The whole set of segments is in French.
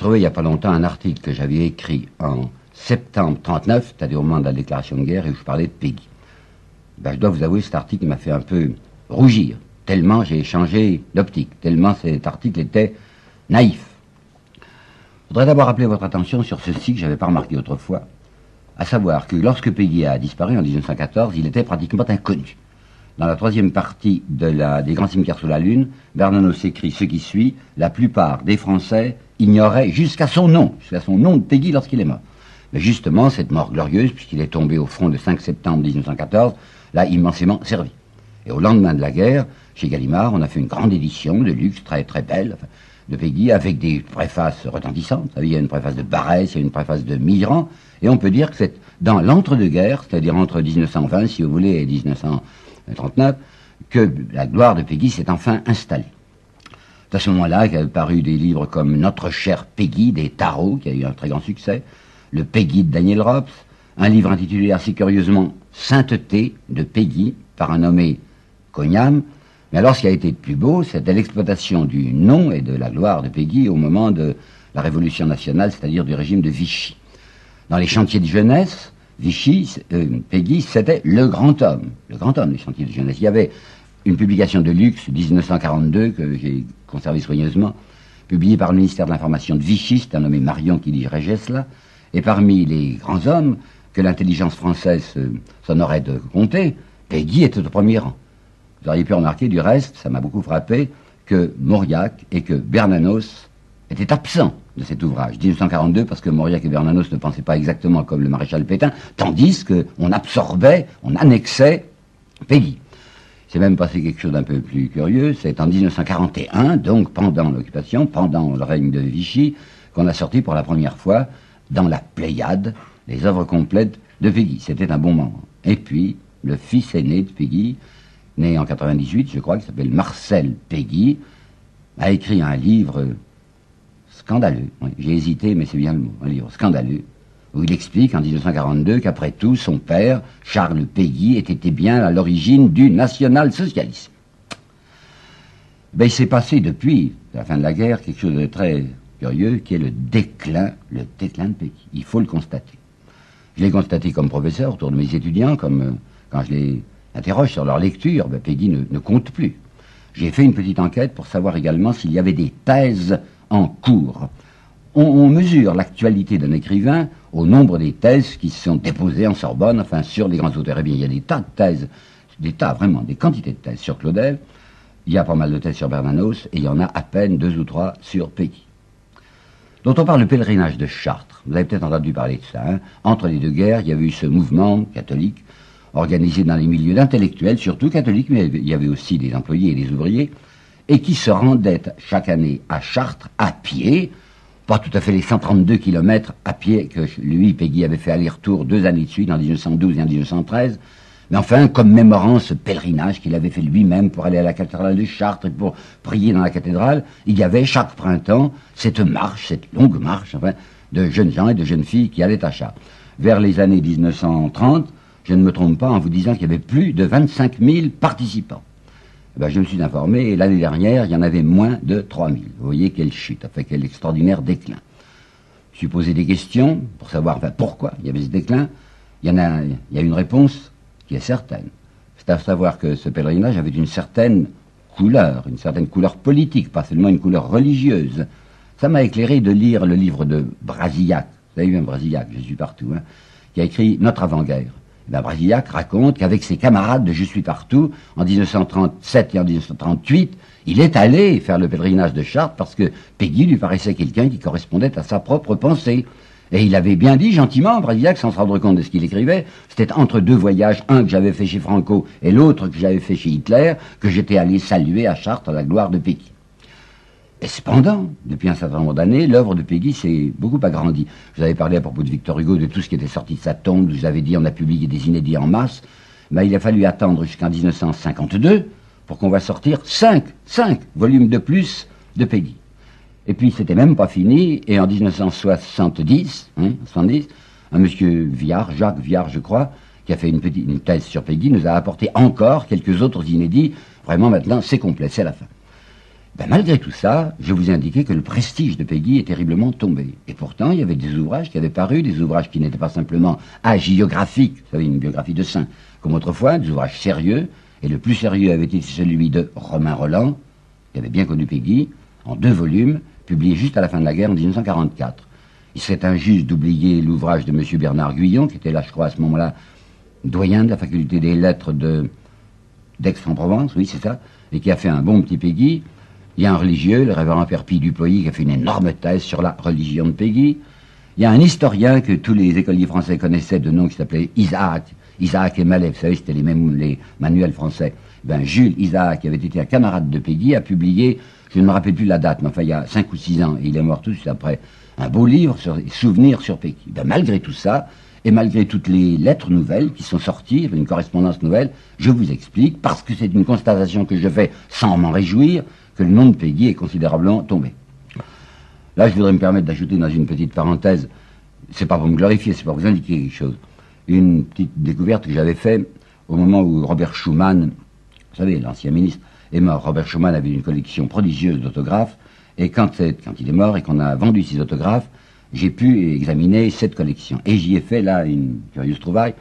Retrouvé il n'y a pas longtemps un article que j'avais écrit en septembre 39, c'est-à-dire au moment de la déclaration de guerre, et où je parlais de Peggy. Ben, je dois vous avouer, cet article m'a fait un peu rougir, tellement j'ai changé d'optique, tellement cet article était naïf. Je voudrais d'abord appeler votre attention sur ceci que je n'avais pas remarqué autrefois, à savoir que lorsque Peggy a disparu en 1914, il était pratiquement inconnu. Dans la troisième partie de la, des Grands cimetières sous la Lune, Bernanos écrit ce qui suit La plupart des Français ignoraient jusqu'à son nom, jusqu'à son nom de Peggy lorsqu'il est mort. Mais justement, cette mort glorieuse, puisqu'il est tombé au front le 5 septembre 1914, l'a immensément servi. Et au lendemain de la guerre, chez Gallimard, on a fait une grande édition de luxe, très très belle, de Peggy, avec des préfaces retentissantes. Il y a une préface de Barès, il y a une préface de Migrant, et on peut dire que c'est dans l'entre-deux-guerres, c'est-à-dire entre 1920, si vous voulez, et 1900. 39, que la gloire de Peggy s'est enfin installée. C'est à ce moment-là qu'avaient paru des livres comme Notre cher Peggy des Tarots, qui a eu un très grand succès, le Peggy de Daniel Rops, un livre intitulé assez curieusement Sainteté de Peggy par un nommé Cognam. Mais alors ce qui a été le plus beau, c'était l'exploitation du nom et de la gloire de Peggy au moment de la Révolution nationale, c'est-à-dire du régime de Vichy. Dans les chantiers de jeunesse, Vichy, euh, Peggy, c'était le grand homme, le grand homme des chantiers de jeunesse. Il y avait une publication de luxe, 1942, que j'ai conservée soigneusement, publiée par le ministère de l'Information de Vichy, c'est un nommé Marion qui dirigeait cela, et parmi les grands hommes que l'intelligence française euh, s'en aurait de compter, Peggy était au premier rang. Vous auriez pu remarquer, du reste, ça m'a beaucoup frappé, que Mauriac et que Bernanos étaient absents de cet ouvrage. 1942, parce que Mauriac et Bernanos ne pensaient pas exactement comme le maréchal Pétain, tandis qu'on absorbait, on annexait Peggy. C'est même passé quelque chose d'un peu plus curieux, c'est en 1941, donc pendant l'occupation, pendant le règne de Vichy, qu'on a sorti pour la première fois, dans la Pléiade, les œuvres complètes de Peggy. C'était un bon moment. Et puis, le fils aîné de Peggy, né en 98, je crois, qui s'appelle Marcel Peggy, a écrit un livre scandaleux. J'ai hésité, mais c'est bien le mot. Un livre scandaleux, où il explique en 1942 qu'après tout, son père, Charles Péguy, était bien à l'origine du national-socialisme. Ben, il s'est passé depuis la fin de la guerre quelque chose de très curieux, qui est le déclin, le de Péguy. Il faut le constater. Je l'ai constaté comme professeur autour de mes étudiants, comme euh, quand je les interroge sur leur lecture, ben, Péguy ne, ne compte plus. J'ai fait une petite enquête pour savoir également s'il y avait des thèses en cours. On, mesure l'actualité d'un écrivain au nombre des thèses qui sont déposées en Sorbonne, enfin sur les grands auteurs. Eh bien, il y a des tas de thèses, des tas, vraiment, des quantités de thèses sur Claudel. Il y a pas mal de thèses sur Bernanos, et il y en a à peine deux ou trois sur Péguy. Dont on parle le pèlerinage de Chartres. Vous avez peut-être entendu parler de ça. Hein. Entre les deux guerres, il y avait eu ce mouvement catholique, organisé dans les milieux d'intellectuels, surtout catholiques, mais il y avait aussi des employés et des ouvriers, et qui se rendait chaque année à Chartres à pied, pas tout à fait les 132 kilomètres à pied que lui, Peggy, avait fait aller-retour deux années de suite, en 1912 et en 1913, mais enfin, commémorant ce pèlerinage qu'il avait fait lui-même pour aller à la cathédrale de Chartres et pour prier dans la cathédrale, il y avait chaque printemps cette marche, cette longue marche, enfin, de jeunes gens et de jeunes filles qui allaient à Chartres. Vers les années 1930, je ne me trompe pas en vous disant qu'il y avait plus de 25 000 participants. Eh ben, je me suis informé, et l'année dernière, il y en avait moins de 3000. Vous voyez quelle chute, enfin quel extraordinaire déclin. Je me suis posé des questions pour savoir pourquoi il y avait ce déclin. Il y, a une réponse qui est certaine. C'est à savoir que ce pèlerinage avait une certaine couleur, une certaine couleur politique, pas seulement une couleur religieuse. Ça m'a éclairé de lire le livre de Brasillac. Vous avez vu un Brasillac, je suis partout, hein, qui a écrit Notre avant-guerre. Ben, raconte qu'avec ses camarades de Je suis partout, en 1937 et en 1938, il est allé faire le pèlerinage de Chartres parce que Peggy lui paraissait quelqu'un qui correspondait à sa propre pensée. Et il avait bien dit gentiment, Brasillac, sans se rendre compte de ce qu'il écrivait, c'était entre deux voyages, un que j'avais fait chez Franco et l'autre que j'avais fait chez Hitler, que j'étais allé saluer à Chartres la gloire de Peggy. Et cependant, depuis un certain nombre d'années, l'œuvre de Peggy s'est beaucoup agrandie. Je vous avais parlé à propos de Victor Hugo, de tout ce qui était sorti de sa tombe, je vous avais dit on a publié des inédits en masse, mais il a fallu attendre jusqu'en 1952 pour qu'on va sortir cinq, cinq volumes de plus de Peggy. Et puis c'était même pas fini, et en 1970, hein, 70, un monsieur Viard, Jacques Viard je crois, qui a fait une petite une thèse sur Peggy, nous a apporté encore quelques autres inédits. Vraiment maintenant c'est complet, c'est la fin. Ben, malgré tout ça, je vous ai indiqué que le prestige de Peggy est terriblement tombé. Et pourtant, il y avait des ouvrages qui avaient paru, des ouvrages qui n'étaient pas simplement agiographiques, vous savez, une biographie de saint, comme autrefois, des ouvrages sérieux, et le plus sérieux avait été celui de Romain Roland, qui avait bien connu Peggy, en deux volumes, publié juste à la fin de la guerre en 1944. Il serait injuste d'oublier l'ouvrage de M. Bernard Guyon, qui était là, je crois, à ce moment-là, doyen de la faculté des lettres d'Aix-en-Provence, oui, c'est ça, et qui a fait un bon petit Peggy, il y a un religieux, le révérend Père Pie Dupoy, qui a fait une énorme thèse sur la religion de Peggy. Il y a un historien que tous les écoliers français connaissaient de nom qui s'appelait Isaac. Isaac et Mallet, vous savez, c'était les mêmes les manuels français. Ben, Jules Isaac, qui avait été un camarade de Peggy, a publié, je ne me rappelle plus la date, mais enfin il y a cinq ou six ans, et il est mort tout de suite après, un beau livre sur souvenirs sur Peggy. Ben, malgré tout ça, et malgré toutes les lettres nouvelles qui sont sorties, une correspondance nouvelle, je vous explique, parce que c'est une constatation que je fais sans m'en réjouir, que le nom de Peggy est considérablement tombé. Là, je voudrais me permettre d'ajouter dans une petite parenthèse, c'est pas pour me glorifier, c'est pour vous indiquer quelque chose, une petite découverte que j'avais faite au moment où Robert Schuman, vous savez, l'ancien ministre, est mort. Robert Schuman avait une collection prodigieuse d'autographes, et quand, quand il est mort et qu'on a vendu ses autographes, j'ai pu examiner cette collection. Et j'y ai fait là une curieuse trouvaille.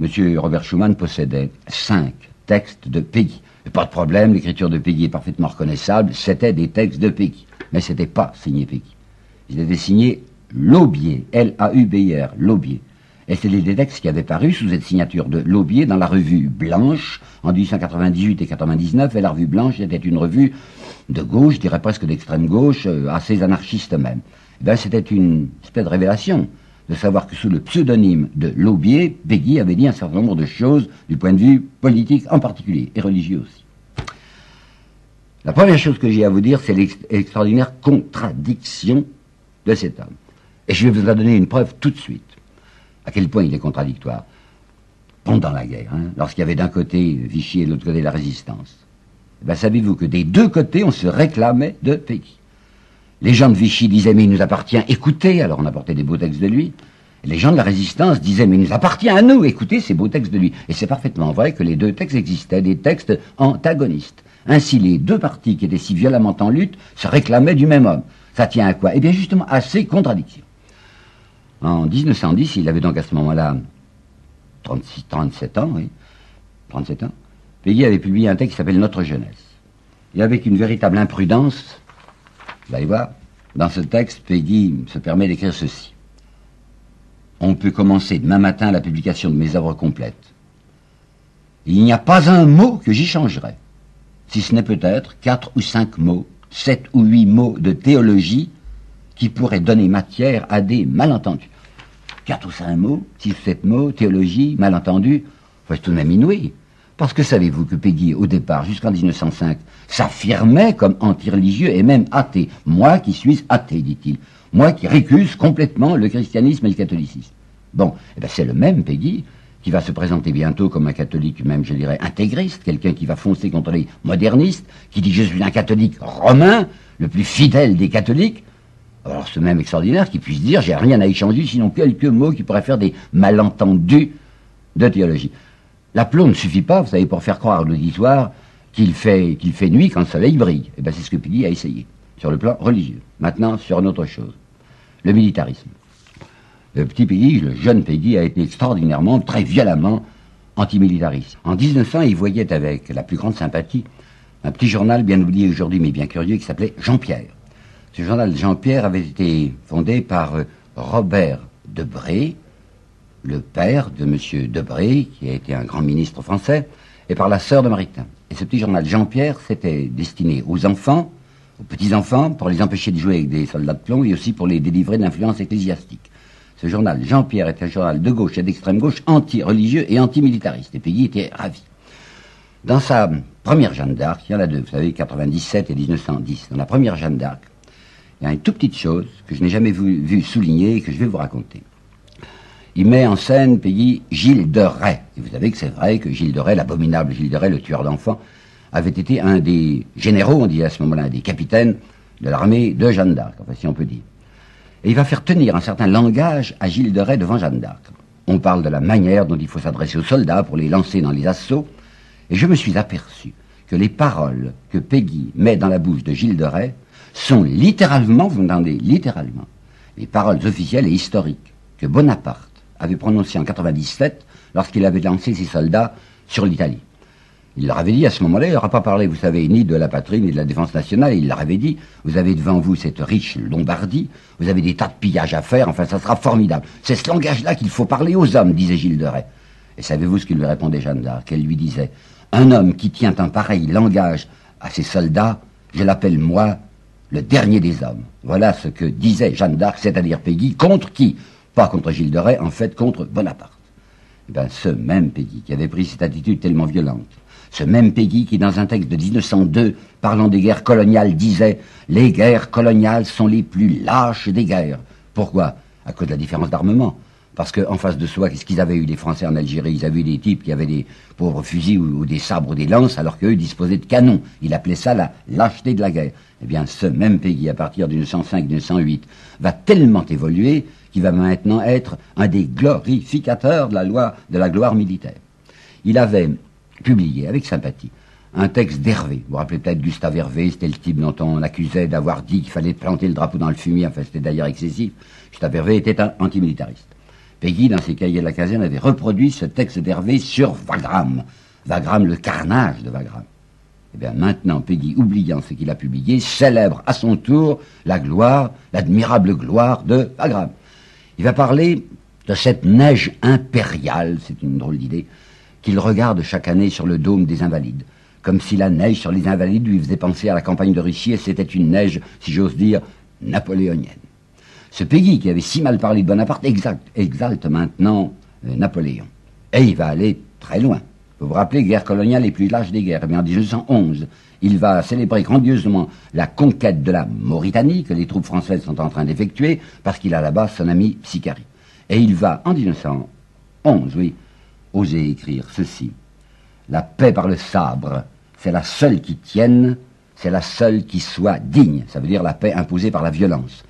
Monsieur Robert Schuman possédait cinq textes de Peggy. Pas de problème, l'écriture de Peggy est parfaitement reconnaissable, c'était des textes de Peggy. Mais c'était pas signé Peggy. Ils étaient signés Laubier, L-A-U-B-I-R, Laubier. Et c'était des textes qui avaient paru sous cette signature de Laubier dans la revue Blanche en 1898 et 99. Et la revue Blanche était une revue de gauche, je dirais presque d'extrême gauche, euh, assez anarchiste même. Eh ben, c'était une espèce de révélation de savoir que sous le pseudonyme de Laubier, Peggy avait dit un certain nombre de choses du point de vue politique en particulier, et religieux aussi. La première chose que j'ai à vous dire, c'est l'extraordinaire contradiction de cet homme. Et je vais vous en donner une preuve tout de suite, à quel point il est contradictoire. Pendant la guerre, hein, lorsqu'il y avait d'un côté Vichy et de l'autre côté la résistance, eh ben, savez-vous que des deux côtés, on se réclamait de Peggy? Les gens de Vichy disaient, mais il nous appartient, écoutez, alors on apportait des beaux textes de lui. les gens de la résistance disaient, mais il nous appartient à nous, écoutez ces beaux textes de lui. Et c'est parfaitement vrai que les deux textes existaient, des textes antagonistes. Ainsi, les deux partis qui étaient si violemment en lutte se réclamaient du même homme. Ça tient à quoi? Eh bien, justement, à ces contradictions. En 1910, il avait donc à ce moment-là 36, 37 ans, oui, 37 ans. Peggy avait publié un texte qui s'appelle Notre jeunesse. Et avec une véritable imprudence, voir, dans ce texte, Peggy se permet d'écrire ceci. On peut commencer demain matin la publication de mes œuvres complètes. Il n'y a pas un mot que j'y changerai, si ce n'est peut-être quatre ou cinq mots, sept ou huit mots de théologie qui pourraient donner matière à des malentendus. Quatre ou cinq mots, six ou sept mots, théologie, malentendus, faut tout de même inouï. Parce que savez-vous que Peggy, au départ, jusqu'en 1905, s'affirmait comme anti-religieux et même athée. Moi qui suis athée, dit-il. Moi qui récuse complètement le christianisme et le catholicisme. Bon, eh ben c'est le même Peggy qui va se présenter bientôt comme un catholique, même je dirais intégriste, quelqu'un qui va foncer contre les modernistes, qui dit je suis un catholique romain, le plus fidèle des catholiques. Alors ce même extraordinaire qui puisse dire j'ai rien à échanger sinon quelques mots qui pourraient faire des malentendus de théologie. L'aplomb ne suffit pas, vous savez, pour faire croire à l'auditoire qu'il fait, fait nuit quand le soleil brille. Et eh bien c'est ce que Peggy a essayé, sur le plan religieux. Maintenant, sur une autre chose, le militarisme. Le petit Peggy, le jeune Peggy, a été extraordinairement, très violemment antimilitariste. En 1900, il voyait avec la plus grande sympathie un petit journal bien oublié aujourd'hui, mais bien curieux, qui s'appelait Jean-Pierre. Ce journal Jean-Pierre avait été fondé par euh, Robert Debré, le père de M. Debré, qui a été un grand ministre français, et par la sœur de Maritain. Et ce petit journal Jean-Pierre, s'était destiné aux enfants, aux petits-enfants, pour les empêcher de jouer avec des soldats de plomb, et aussi pour les délivrer de l'influence ecclésiastique. Ce journal Jean-Pierre était un journal de gauche et d'extrême gauche, anti-religieux et anti-militariste. Et Peggy était ravi. Dans sa première Jeanne d'Arc, il y en a deux, vous savez, 97 et 1910. Dans la première Jeanne d'Arc, il y a une toute petite chose que je n'ai jamais vu, vu souligner et que je vais vous raconter il met en scène Peggy Gilles de Rais. Et vous savez que c'est vrai que Gilles de Rais, l'abominable Gilles de Rais, le tueur d'enfants, avait été un des généraux, on dit à ce moment-là, un des capitaines de l'armée de Jeanne d'Arc, enfin si on peut dire. Et il va faire tenir un certain langage à Gilles de Rais devant Jeanne d'Arc. On parle de la manière dont il faut s'adresser aux soldats pour les lancer dans les assauts. Et je me suis aperçu que les paroles que Peggy met dans la bouche de Gilles de Rais sont littéralement, vous m'entendez, littéralement, les paroles officielles et historiques que Bonaparte avait prononcées en 97 lorsqu'il avait lancé ses soldats sur l'Italie. Il leur avait dit à ce moment-là, il n'aura pas parlé, vous savez, ni de la patrie, ni de la défense nationale, il leur avait dit, vous avez devant vous cette riche Lombardie, vous avez des tas de pillages à faire, enfin ça sera formidable. C'est ce langage-là qu'il faut parler aux hommes, disait Gilles de Rais. Et savez-vous ce qu'il lui répondait Jeanne d'Arc? Elle lui disait, un homme qui tient un pareil langage à ses soldats, je l'appelle moi le dernier des hommes. Voilà ce que disait Jeanne d'Arc, c'est-à-dire Peggy, contre qui Pas contre Gilles de Rais, en fait contre Bonaparte. Eh bien, ce même Peggy qui avait pris cette attitude tellement violente, ce même Peggy qui, dans un texte de 1902, parlant des guerres coloniales, disait Les guerres coloniales sont les plus lâches des guerres. Pourquoi? À cause de la différence d'armement. Parce qu'en face de soi, qu'est-ce qu'ils avaient eu, les Français en Algérie? Ils avaient eu des types qui avaient des pauvres fusils ou, des sabres ou des lances, alors qu'eux disposaient de canons. Il appelait ça la lâcheté de la guerre. Eh bien, ce même Peggy, à partir de 1905-1908, va tellement évoluer qu'il va maintenant être un des glorificateurs de la loi de la gloire militaire. Il avait publié avec sympathie un texte d'Hervé. Vous vous rappelez peut-être Gustave Hervé, c'était le type dont on accusait d'avoir dit qu'il fallait planter le drapeau dans le fumier, enfin c'était d'ailleurs excessif. Gustave Hervé était un antimilitariste. Peggy, dans ses cahiers de la caserne, avait reproduit ce texte d'Hervé sur Wagram. Wagram, le carnage de Wagram. Eh bien maintenant, Peggy, oubliant ce qu'il a publié, célèbre à son tour la gloire, l'admirable gloire de Wagram. Il va parler de cette neige impériale, c'est une drôle d'idée, qu'il regarde chaque année sur le dôme des Invalides, comme si la neige sur les Invalides lui faisait penser à la campagne de Russie, et c'était une neige, si j'ose dire, napoléonienne. Ce Peggy, qui avait si mal parlé de Bonaparte, exalte maintenant euh, Napoléon. Et il va aller très loin. Vous vous rappelez, guerre coloniale les plus large des guerres. Eh bien, en 1811, il va célébrer grandiosement la conquête de la Mauritanie, que les troupes françaises sont en train d'effectuer, parce qu'il a là-bas son ami Sicari. Et il va, en 1911, oui, oser écrire ceci. La paix par le sabre, c'est la seule qui tienne, c'est la seule qui soit digne. Ça veut dire la paix imposée par la violence.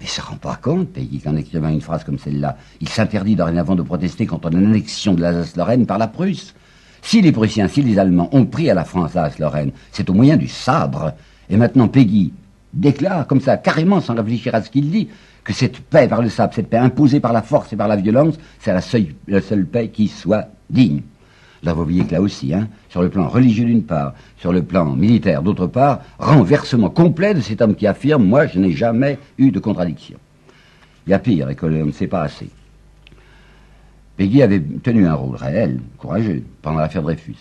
Mais ça rend pas compte, Peggy, qu'en écrivant une phrase comme celle-là, il s'interdit dorénavant de protester contre l'annexion de l'Alsace-Lorraine par la Prusse. Si les Prussiens, si les Allemands ont pris à la France l'Alsace-Lorraine, c'est au moyen du sabre. Et maintenant, Peggy déclare, comme ça, carrément, sans réfléchir à ce qu'il dit, que cette paix par le sable, cette paix imposée par la force et par la violence, c'est la seule, paix qui soit digne. Là, vous voyez que là aussi, hein, sur le plan religieux d'une part, sur le plan militaire d'autre part, renversement complet de cet homme qui affirme, moi, je n'ai jamais eu de contradiction. Il y a pire, et que l'on ne sait pas assez. Peggy avait tenu un rôle réel, courageux, pendant l'affaire Dreyfus.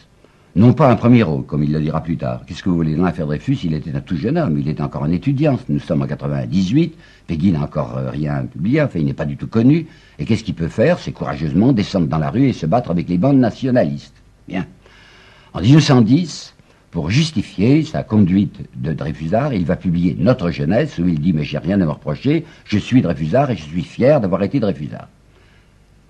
Non pas un premier rôle, comme il le dira plus tard. Qu'est-ce que vous voulez Dans l'affaire Dreyfus, il était un tout jeune homme, il était encore un étudiant. Nous sommes en 98, Peggy n'a encore euh, rien publié, enfin il n'est pas du tout connu. Et qu'est-ce qu'il peut faire? C'est courageusement descendre dans la rue et se battre avec les bandes nationalistes. Bien. En 1910, pour justifier sa conduite de Dreyfusard, il va publier Notre jeunesse, où il dit Mais j'ai rien à me reprocher, je suis Dreyfusard et je suis fier d'avoir été Dreyfusard.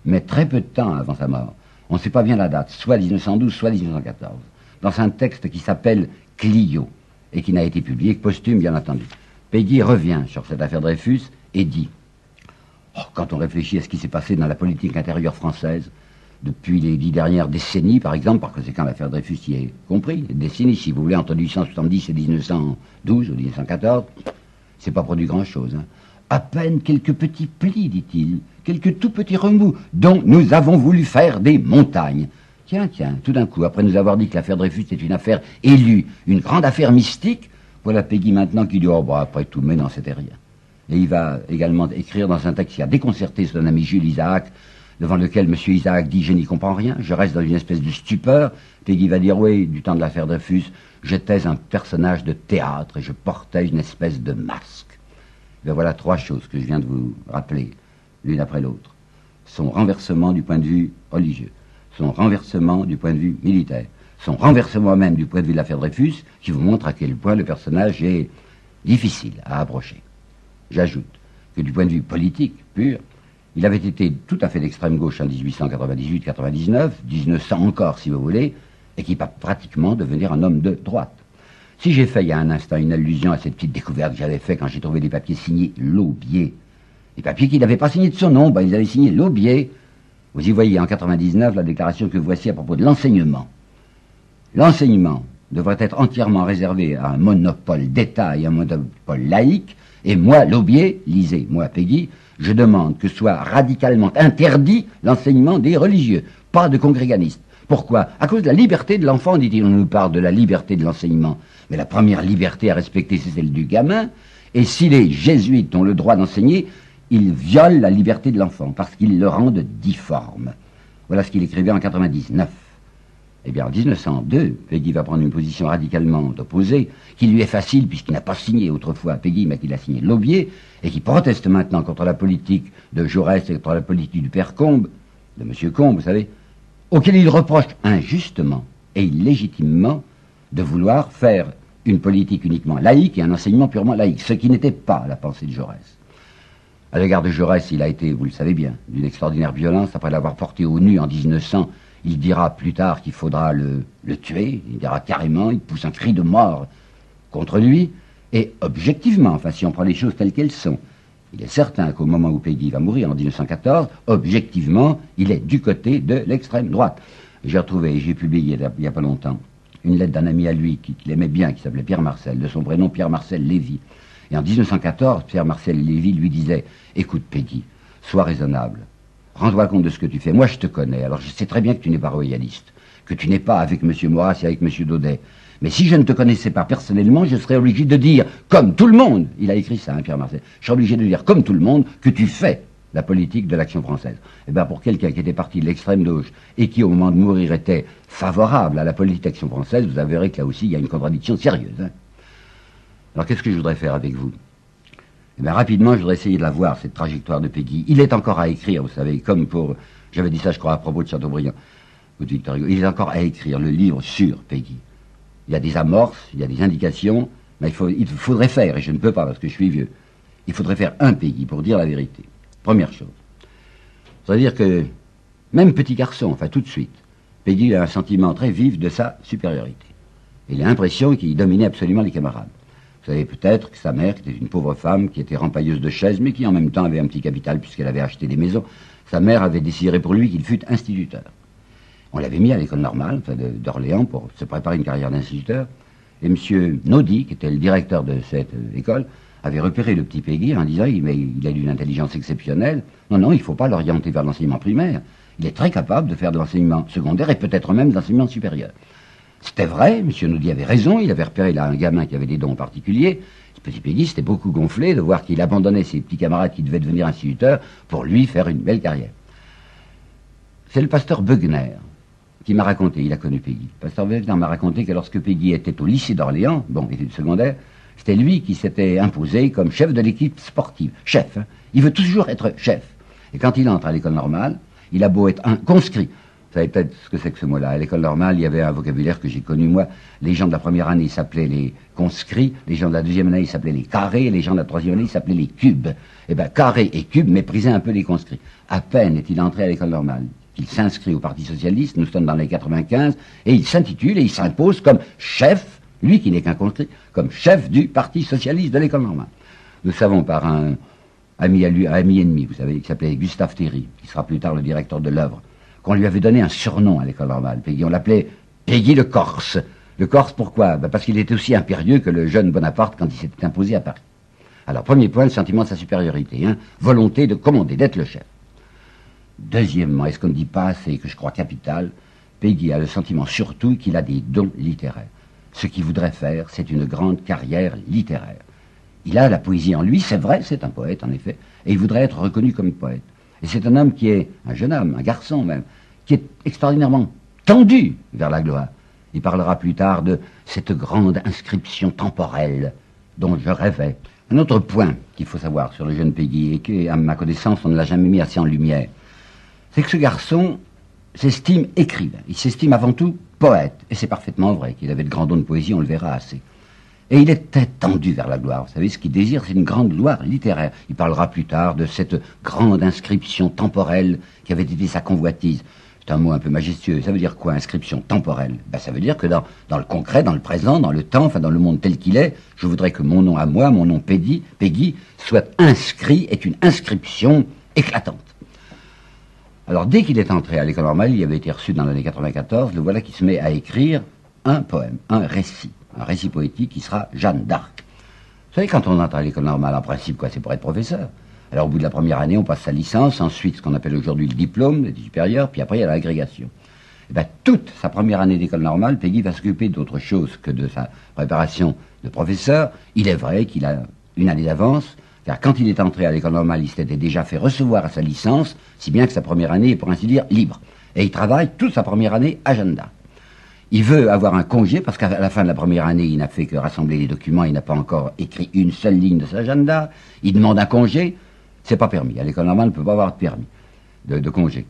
Mais très peu de temps avant sa mort, on ne sait pas bien la date, soit 1912, soit 1914, dans un texte qui s'appelle Clio, et qui n'a été publié que posthume, bien entendu. Peggy revient sur cette affaire Dreyfus et dit oh, Quand on réfléchit à ce qui s'est passé dans la politique intérieure française, depuis les dix dernières décennies, par exemple, par conséquent l'affaire Dreyfus y est compris, décennies, si vous voulez, entre 1870 et 1912 ou 1914, c'est pas produit grand-chose. Hein. À peine quelques petits plis, dit-il, quelques tout petits remous, dont nous avons voulu faire des montagnes. Tiens, tiens, tout d'un coup, après nous avoir dit que l'affaire Dreyfus est une affaire élue, une grande affaire mystique, voilà Peggy maintenant qui dit, oh, bah, après tout, mais non, c'était rien. Et il va également écrire dans un texte qui a déconcerté son ami Jules Isaac, devant lequel M. Isaac dit, je n'y comprends rien, je reste dans une espèce de stupeur. Peggy va dire, oui, du temps de l'affaire Dreyfus, j'étais un personnage de théâtre et je portais une espèce de masque. Ben voilà trois choses que je viens de vous rappeler, l'une après l'autre. Son renversement du point de vue religieux, son renversement du point de vue militaire, son renversement même du point de vue de l'affaire Dreyfus, qui vous montre à quel point le personnage est difficile à approcher. J'ajoute que du point de vue politique pur, il avait été tout à fait d'extrême gauche en 1898-99, 1900 encore si vous voulez, et qui va pratiquement devenir un homme de droite. Si j'ai fait il y a un instant une allusion à cette petite découverte que j'avais faite quand j'ai trouvé des papiers signés Laubier, des papiers qui n'avaient pas signé de son nom, ben ils avaient signé Laubier. Vous y voyez en 99 la déclaration que voici à propos de l'enseignement. L'enseignement devrait être entièrement réservé à un monopole d'État et un monopole laïque, et moi, Laubier, lisez, moi, Peggy, je demande que soit radicalement interdit l'enseignement des religieux, pas de congréganistes. Pourquoi? À cause de la liberté de l'enfant, dit-il. On nous parle de la liberté de l'enseignement. Mais la première liberté à respecter, c'est celle du gamin. Et si les jésuites ont le droit d'enseigner, ils violent la liberté de l'enfant parce qu'ils le rendent difforme. Voilà ce qu'il écrivait en 99. Eh bien, en 1902, Peggy va prendre une position radicalement opposée, qui lui est facile puisqu'il n'a pas signé autrefois Peggy, mais qu'il a signé Laubier, et qui proteste maintenant contre la politique de Jaurès et contre la politique du père Combe, de M. Combe, vous savez, auquel il reproche injustement et illégitimement de vouloir faire une politique uniquement laïque et un enseignement purement laïque, ce qui n'était pas la pensée de Jaurès. À l'égard de Jaurès, il a été, vous le savez bien, d'une extraordinaire violence. Après l'avoir porté au nu en 1900, il dira plus tard qu'il faudra le, tuer. Il dira carrément, il pousse un cri de mort contre lui. Et objectivement, enfin si on prend les choses telles qu'elles sont, il est certain qu'au moment où Peggy va mourir en 1914, objectivement, il est du côté de l'extrême droite. J'ai retrouvé, j'ai publié il n'y a pas longtemps, une lettre d'un ami à lui qu'il aimait bien, qui s'appelait Pierre Marcel, de son prénom Pierre Marcel Lévy. Et en 1914, Pierre Marcel Lévy lui disait Écoute, Peggy, sois raisonnable. Rends-toi compte de ce que tu fais. Moi, je te connais. Alors, je sais très bien que tu n'es pas royaliste, que tu n'es pas avec M. Maurras et avec M. Daudet. Mais si je ne te connaissais pas personnellement, je serais obligé de dire, comme tout le monde, il a écrit ça, hein, Pierre Marcel, je serais obligé de dire, comme tout le monde, que tu fais la politique de l'action française. Eh bien, pour quelqu'un qui était parti de l'extrême gauche et qui, au moment de mourir, était favorable à la politique d'action française, vous verrez que là aussi, il y a une contradiction sérieuse. Hein. Alors, qu'est-ce que je voudrais faire avec vous? Eh bien, rapidement, je voudrais essayer de la voir, cette trajectoire de Peggy. Il est encore à écrire, vous savez, comme pour... J'avais dit ça, je crois, à propos de Chateaubriand, ou de Victor Hugo. Il est encore à écrire le livre sur Peggy. Il y a des amorces, il y a des indications, mais il, faudrait faire, et je ne peux pas parce que je suis vieux, il faudrait faire un Peggy pour dire la vérité. Première chose. C'est-à-dire que, même petit garçon, enfin tout de suite, Peggy a un sentiment très vif de sa supériorité. Il a l'impression qu'il dominait absolument les camarades. Vous savez peut-être que sa mère, qui était une pauvre femme, qui était rempailleuse de chaises, mais qui en même temps avait un petit capital puisqu'elle avait acheté des maisons, sa mère avait décidé pour lui qu'il fût instituteur. On l'avait mis à l'école normale, enfin d'Orléans, pour se préparer une carrière d'instituteur. Et M. Naudy, qui était le directeur de cette euh, école, avait repéré le petit Peggy en disant mais il a une intelligence exceptionnelle. Non, non, il ne faut pas l'orienter vers l'enseignement primaire. Il est très capable de faire de l'enseignement secondaire et peut-être même de l'enseignement supérieur. C'était vrai, M. Naudy avait raison, il avait repéré là un gamin qui avait des dons particuliers. Ce petit Peggy s'était beaucoup gonflé de voir qu'il abandonnait ses petits camarades qui devaient devenir instituteurs pour lui faire une belle carrière. C'est le pasteur Bugner qui m'a raconté, il a connu Peggy. Pasteur Bugner m'a raconté que lorsque Peggy était au lycée d'Orléans, bon, études secondaire, c'était lui qui s'était imposé comme chef de l'équipe sportive. Chef. Hein. Il veut toujours être chef. Et quand il entre à l'école normale, il a beau être un conscrit. Vous savez peut-être ce que c'est que ce mot-là. À l'école normale, il y avait un vocabulaire que j'ai connu moi. Les gens de la première année s'appelaient les conscrits, les gens de la deuxième année s'appelaient les carrés, les gens de la troisième année s'appelaient les cubes. Eh bien, carré et cube méprisaient un peu les conscrits. À peine est-il entré à l'école normale il s'inscrit au Parti Socialiste, nous sommes dans les 95, et il s'intitule et il s'impose comme chef lui qui n'est qu'un conscrit, comme chef du Parti socialiste de l'école normale. Nous savons par un ami, ami ennemi, vous savez, qui s'appelait Gustave Théry, qui sera plus tard le directeur de l'œuvre, qu'on lui avait donné un surnom à l'école normale. Peggy, on l'appelait Peggy le Corse. Le Corse, pourquoi? Ben Parce qu'il était aussi impérieux que le jeune Bonaparte quand il s'était imposé à Paris. Alors, premier point, le sentiment de sa supériorité, hein, volonté de commander, d'être le chef. Deuxièmement, est-ce qu'on ne dit pas assez, que je crois capital, Peggy a le sentiment surtout qu'il a des dons littéraires. Ce qu'il voudrait faire, c'est une grande carrière littéraire. Il a la poésie en lui, c'est vrai, c'est un poète en effet, et il voudrait être reconnu comme poète. Et c'est un homme qui est, un jeune homme, un garçon même, qui est extraordinairement tendu vers la gloire. Il parlera plus tard de cette grande inscription temporelle dont je rêvais. Un autre point qu'il faut savoir sur le jeune Peggy, et que, à ma connaissance, on ne l'a jamais mis assez en lumière, c'est que ce garçon s'estime écrivain. Il s'estime avant tout poète. Et c'est parfaitement vrai qu'il avait de grands dons de poésie, on le verra assez. Et il était tendu vers la gloire. Vous savez, ce qu'il désire, c'est une grande gloire littéraire. Il parlera plus tard de cette grande inscription temporelle qui avait été sa convoitise. C'est un mot un peu majestueux. Ça veut dire quoi, inscription temporelle? Ben, Ça veut dire que dans, le concret, dans le présent, dans le temps, enfin dans le monde tel qu'il est, je voudrais que mon nom à moi, mon nom Peggy, Peggy, soit inscrit, est une inscription éclatante. Alors dès qu'il est entré à l'école normale, il avait été reçu dans l'année 94, le voilà qui se met à écrire un poème, un récit, un récit poétique qui sera Jeanne d'Arc. Vous savez, quand on entre à l'école normale, en principe, quoi, c'est pour être professeur. Alors, au bout de la première année, on passe sa licence, ensuite ce qu'on appelle aujourd'hui le diplôme, le supérieur, puis après, il y a l'agrégation. Et bien, toute sa première année d'école normale, Peggy va s'occuper d'autre chose que de sa préparation de professeur. Il est vrai qu'il a une année d'avance, car quand il est entré à l'école normale, il s'était déjà fait recevoir à sa licence, si bien que sa première année est, pour ainsi dire, libre. Et il travaille toute sa première année Jeanne Il veut avoir un congé parce qu'à la fin de la première année, il n'a fait que rassembler les documents, il n'a pas encore écrit une seule ligne de sa agenda. Il demande un congé, c'est pas permis. À l'école normale, on ne peut pas avoir de permis de congé.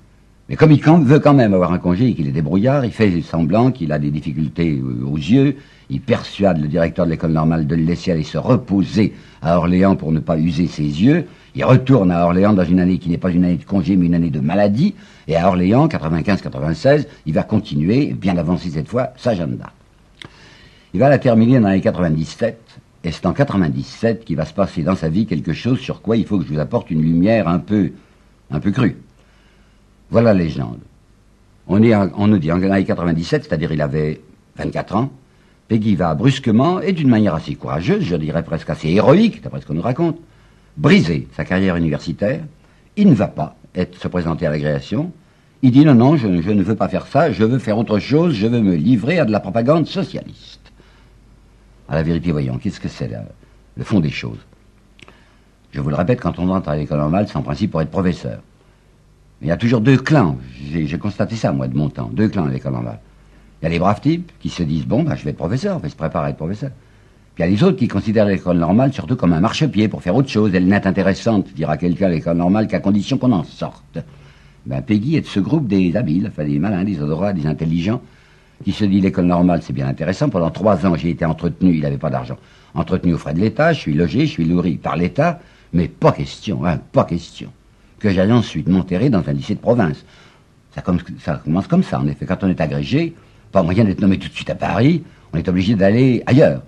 Mais comme il veut quand même avoir un congé et qu'il est débrouillard, il fait semblant qu'il a des difficultés euh, aux yeux, il persuade le directeur de l'école normale de le laisser aller se reposer à Orléans pour ne pas user ses yeux. Il retourne à Orléans dans une année qui n'est pas une année de congé mais une année de maladie. Et à Orléans, 95-96, il va continuer, bien avancer cette fois, sa agenda. Il va la terminer dans l'année 97. Et c'est en 97 qu'il va se passer dans sa vie quelque chose sur quoi il faut que je vous apporte une lumière un peu, un peu crue. Voilà la légende. On, nous dit en l'année 97, c'est-à-dire il avait 24 ans, Peggy va brusquement, et d'une manière assez courageuse, je dirais presque assez héroïque, d'après ce qu'on nous raconte, briser sa carrière universitaire. Il ne va pas être, se présenter à l'agrégation. Il dit non, non, je, ne veux pas faire ça, je veux faire autre chose, je veux me livrer à de la propagande socialiste. À la vérité, voyons, qu'est-ce que c'est le fond des choses? Je vous le répète, quand on entre à l'école normale, c'est en principe pour être professeur. Il y a toujours deux clans. J'ai constaté ça, moi, de mon temps. Deux clans à l'école normale. Il y a les braves types qui se disent, bon, ben, je vais être professeur, je vais se préparer à être professeur. Puis il y a les autres qui considèrent l'école normale surtout comme un marchepied pour faire autre chose. Elle n'est intéressante, dira quelqu'un, l'école normale, qu'à condition qu'on en sorte. Ben, Peggy est de ce groupe des habiles, enfin des malins, des adroits, des intelligents, qui se dit l'école normale, c'est bien intéressant. Pendant trois ans, j'ai été entretenu, il n'avait pas d'argent. Entretenu aux frais de l'État, je suis logé, je suis nourri par l'État, mais pas question, hein, pas question que j'allais ensuite m'enterrer dans un lycée de province. Ça, commence comme ça, en effet. Quand on est agrégé, pas moyen d'être nommé tout de suite à Paris, on est obligé d'aller ailleurs.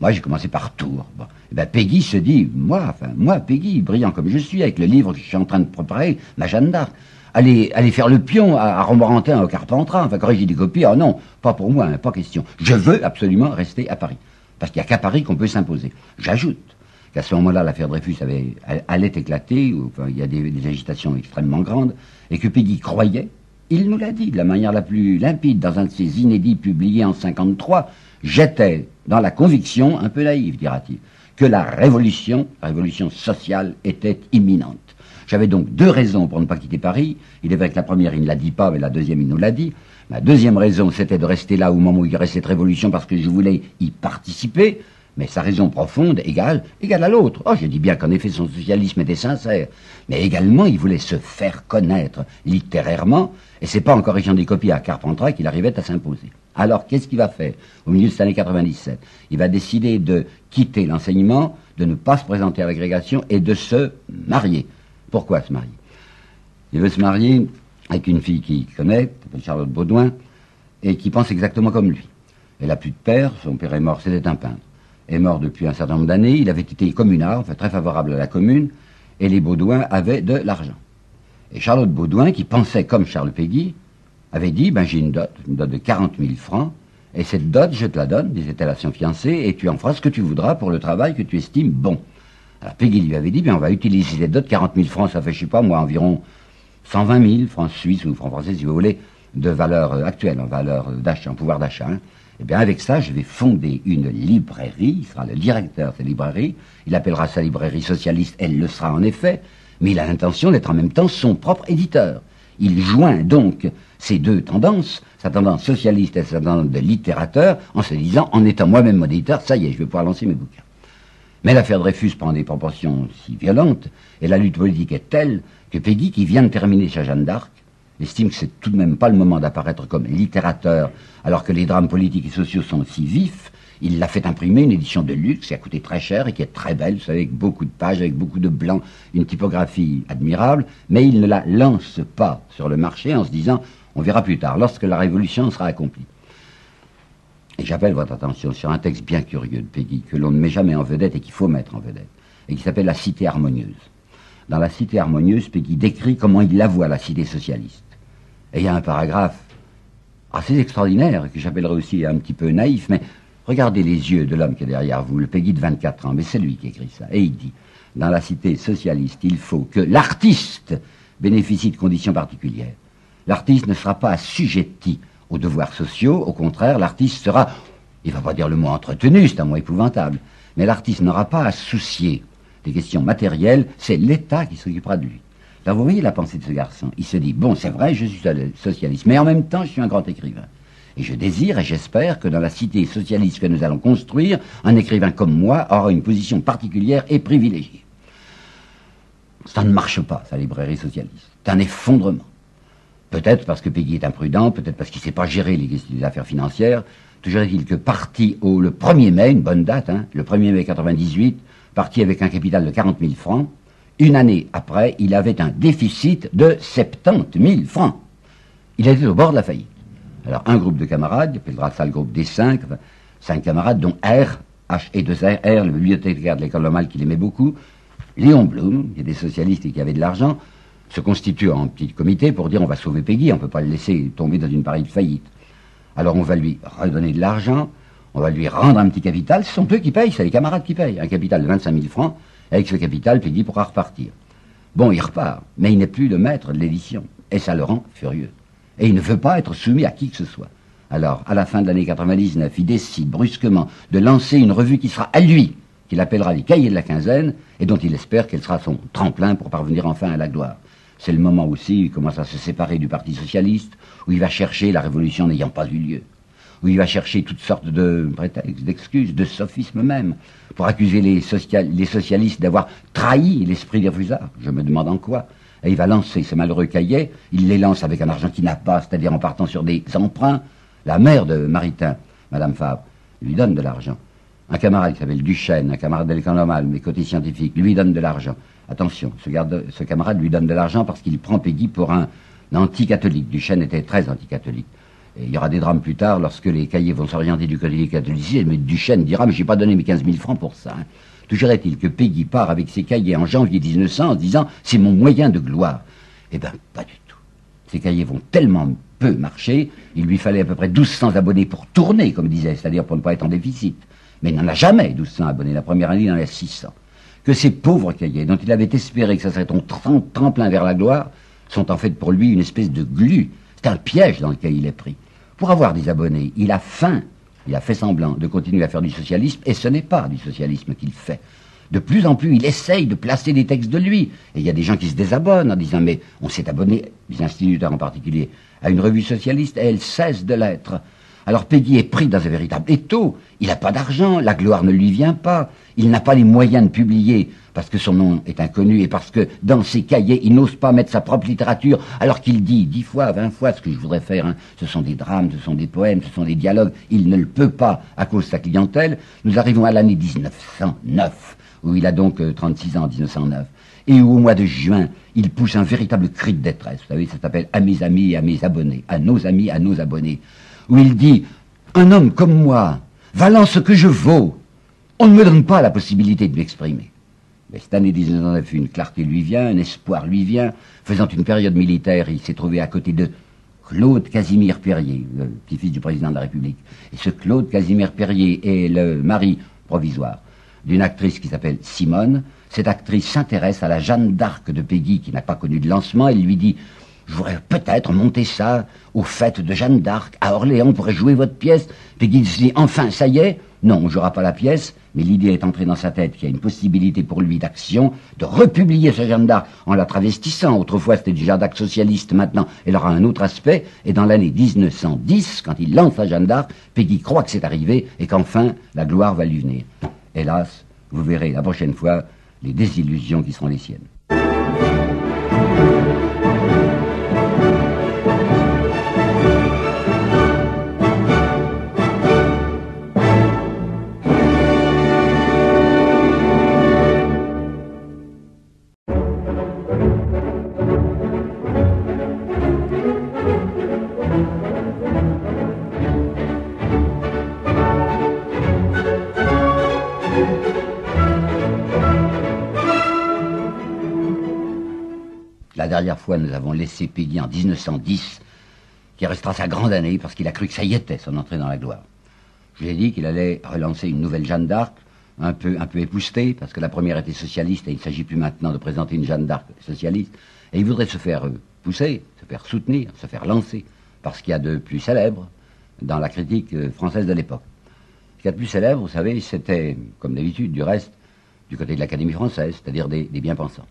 Moi, j'ai commencé par Tours. Et eh ben, Peggy se dit, moi, enfin, moi, Peggy, brillant comme je suis, avec le livre que je suis en train de préparer, ma Jeanne d'Arc, aller, faire le pion à, à Romorantin, au Carpentras, enfin, corriger des copies, oh non, pas pour moi, hein, pas question. Je veux absolument rester à Paris. Parce qu'il n'y a qu'à Paris qu'on peut s'imposer. J'ajoute qu'à ce moment-là, l'affaire Dreyfus avait, allait éclater, il y a des, agitations extrêmement grandes, et que Peggy croyait, il nous l'a dit de la manière la plus limpide dans un de ses inédits publiés en 53, j'étais dans la conviction, un peu naïve, dira-t-il, que la révolution, la révolution sociale, était imminente. J'avais donc deux raisons pour ne pas quitter Paris. Il est vrai que la première, il ne l'a dit pas, mais la deuxième, il nous l'a dit. Ma deuxième raison, c'était de rester là au moment où il y aurait cette révolution parce que je voulais y participer mais sa raison profonde égale, égale à l'autre. Oh, je dis bien qu'en effet son socialisme était sincère, mais également il voulait se faire connaître littérairement, et c'est pas en corrigeant des copies à Carpentras qu'il arrivait à s'imposer. Alors, qu'est-ce qu'il va faire au milieu de cette année 97 Il va décider de quitter l'enseignement, de ne pas se présenter à l'agrégation et de se marier. Pourquoi se marier? Il veut se marier avec une fille qu'il connaît, Charlotte Baudouin, et qui pense exactement comme lui. Elle n'a plus de père, son père est mort, c'était un peintre est mort depuis un certain nombre d'années. Il avait été communard, très favorable à la commune, et les Baudouins avaient de l'argent. Et Charlotte Baudouin, qui pensait comme Charles Péguy, avait dit, ben j'ai une dot, une dot de 40 000 francs, et cette dot, je te la donne, disait-elle à son fiancé, et tu en feras ce que tu voudras pour le travail que tu estimes bon. Alors Peggy lui avait dit, bien on va utiliser cette dot, 40 000 francs, ça fait, je sais pas moi, environ 120 000 francs suisses ou francs français, si vous voulez, de valeur euh, actuelle, en valeur d'achat, en pouvoir d'achat. Hein. Eh bien, avec ça, je vais fonder une librairie. Il sera le directeur de cette librairie. Il appellera sa librairie socialiste. Elle le sera en effet. Mais il a l'intention d'être en même temps son propre éditeur. Il joint donc ces deux tendances, sa tendance socialiste et sa tendance de littérateur, en se disant, en étant moi-même mon éditeur, ça y est, je vais pouvoir lancer mes bouquins. Mais l'affaire Dreyfus prend des proportions si violentes, et la lutte politique est telle que Peggy, qui vient de terminer sa Jeanne d'Arc, estime que c'est tout de même pas le moment d'apparaître comme littérateur, alors que les drames politiques et sociaux sont si vifs. Il l'a fait imprimer, une édition de luxe qui a coûté très cher et qui est très belle, vous savez, avec beaucoup de pages, avec beaucoup de blanc, une typographie admirable, mais il ne la lance pas sur le marché en se disant, on verra plus tard, lorsque la révolution sera accomplie. Et j'appelle votre attention sur un texte bien curieux de Peggy, que l'on ne met jamais en vedette et qu'il faut mettre en vedette, et qui s'appelle La Cité harmonieuse. Dans La Cité harmonieuse, Peggy décrit comment il la voit, la cité socialiste. Et il y a un paragraphe assez extraordinaire, que j'appellerais aussi un petit peu naïf, mais regardez les yeux de l'homme qui est derrière vous, le Peggy de 24 ans, mais c'est lui qui écrit ça. Et il dit, dans la cité socialiste, il faut que l'artiste bénéficie de conditions particulières. L'artiste ne sera pas assujetti aux devoirs sociaux, au contraire, l'artiste sera, il ne va pas dire le mot entretenu, c'est un mot épouvantable, mais l'artiste n'aura pas à soucier des questions matérielles, c'est l'État qui s'occupera de lui. Vous voyez la pensée de ce garçon. Il se dit, bon, c'est vrai, je suis socialiste, mais en même temps, je suis un grand écrivain. Et je désire et j'espère que dans la cité socialiste que nous allons construire, un écrivain comme moi aura une position particulière et privilégiée. Ça ne marche pas, sa librairie socialiste. C'est un effondrement. Peut-être parce que Peggy est imprudent, peut-être parce qu'il ne sait pas gérer les, affaires financières. Toujours est-il que parti au, le 1er mai, une bonne date, hein, le 1er mai 98, parti avec un capital de 40 000 francs, une année après, il avait un déficit de 70 000 francs. Il était au bord de la faillite. Alors, un groupe de camarades, il appellera ça le groupe des cinq, cinq camarades, dont R, H et 2 R, R, le bibliothécaire de l'école normale qu'il aimait beaucoup, Léon Blum, qui est des socialistes et qui avait de l'argent, se constitue en petit comité pour dire on va sauver Peggy, on ne peut pas le laisser tomber dans une pareille faillite. Alors on va lui redonner de l'argent, on va lui rendre un petit capital, ce sont eux qui payent, c'est les camarades qui payent, un capital de 25 000 francs, avec ce capital, Peggy pourra repartir. Bon, il repart, mais il n'est plus le maître de l'édition, et ça le rend furieux. Et il ne veut pas être soumis à qui que ce soit. Alors, à la fin de l'année 99, il décide brusquement de lancer une revue qui sera à lui, qu'il appellera les cahiers de la quinzaine, et dont il espère qu'elle sera son tremplin pour parvenir enfin à la gloire. C'est le moment aussi où il commence à se séparer du Parti socialiste, où il va chercher la révolution n'ayant pas eu lieu, où il va chercher toutes sortes de prétextes, d'excuses, de sophismes même, pour accuser les, socialistes d'avoir trahi l'esprit des refusards. Je me demande en quoi. Et il va lancer ces malheureux cahiers, il les lance avec un argent qu'il n'a pas, c'est-à-dire en partant sur des emprunts. La mère de Maritain, Madame Fabre, lui donne de l'argent. Un camarade qui s'appelle Duchesne, un camarade de l'école normale, mais côté scientifique, lui donne de l'argent. Attention, ce, camarade lui donne de l'argent parce qu'il prend Peggy pour un, anti-catholique. Duchesne était très anti-catholique. Il y aura des drames plus tard lorsque les cahiers vont s'orienter du côté du catholicisme, mais Duchesne dira, mais j'ai pas donné mes 15 000 francs pour ça. Hein. Toujours est-il que Peggy part avec ses cahiers en janvier 1900 en disant, c'est mon moyen de gloire. Eh bien, pas du tout. Ces cahiers vont tellement peu marcher, il lui fallait à peu près 1200 abonnés pour tourner, comme disait, c'est-à-dire pour ne pas être en déficit. Mais il n'en a jamais 1200 abonnés. La première année, il en a 600 que ces pauvres cahiers, dont il avait espéré que ça serait ton tremplin vers la gloire, sont en fait pour lui une espèce de glu. C'est un piège dans lequel il est pris. Pour avoir des abonnés, il a faim, il a fait semblant de continuer à faire du socialisme, et ce n'est pas du socialisme qu'il fait. De plus en plus, il essaye de placer des textes de lui. Et il y a des gens qui se désabonnent en disant, mais on s'est abonné, les instituteurs en particulier, à une revue socialiste, et elle cesse de l'être. Alors Peggy est pris dans un véritable étau. Il n'a pas d'argent, la gloire ne lui vient pas. Il n'a pas les moyens de publier parce que son nom est inconnu et parce que dans ses cahiers, il n'ose pas mettre sa propre littérature alors qu'il dit dix fois, vingt fois ce que je voudrais faire. Hein. Ce sont des drames, ce sont des poèmes, ce sont des dialogues. Il ne le peut pas à cause de sa clientèle. Nous arrivons à l'année 1909 où il a donc 36 euh, ans, 1909 et où au mois de juin, il pousse un véritable cri de détresse. Vous savez, ça s'appelle à mes amis et à mes abonnés, à nos amis, à nos abonnés où il dit Un homme comme moi, valant ce que je vaux, on ne me donne pas la possibilité de m'exprimer. Cette année 1909, une clarté lui vient, un espoir lui vient. Faisant une période militaire, il s'est trouvé à côté de Claude Casimir Perrier, le petit-fils du président de la République. Et ce Claude Casimir Perrier est le mari provisoire d'une actrice qui s'appelle Simone. Cette actrice s'intéresse à la Jeanne d'Arc de Peggy, qui n'a pas connu de lancement. Elle lui dit je voudrais peut-être monter ça aux fêtes de Jeanne d'Arc. À Orléans, on pourrait jouer votre pièce. Peggy se dit, enfin, ça y est. Non, on ne jouera pas la pièce, mais l'idée est entrée dans sa tête qu'il y a une possibilité pour lui d'action, de republier ce Jeanne d'Arc en la travestissant. Autrefois, c'était du Jeanne d'Arc socialiste, maintenant, elle aura un autre aspect. Et dans l'année 1910, quand il lance la Jeanne d'Arc, Peggy croit que c'est arrivé et qu'enfin, la gloire va lui venir. Hélas, vous verrez la prochaine fois les désillusions qui seront les siennes. Dernière fois, nous avons laissé Peggy en 1910, qui restera sa grande année parce qu'il a cru que ça y était, son entrée dans la gloire. Je lui ai dit qu'il allait relancer une nouvelle Jeanne d'Arc, un peu, un peu époustée, parce que la première était socialiste et il ne s'agit plus maintenant de présenter une Jeanne d'Arc socialiste. Et il voudrait se faire euh, pousser, se faire soutenir, se faire lancer, parce qu'il y a de plus célèbre dans la critique euh, française de l'époque. Ce qu'il y a de plus célèbre, vous savez, c'était, comme d'habitude, du reste, du côté de l'Académie française, c'est-à-dire des, des bien-pensants.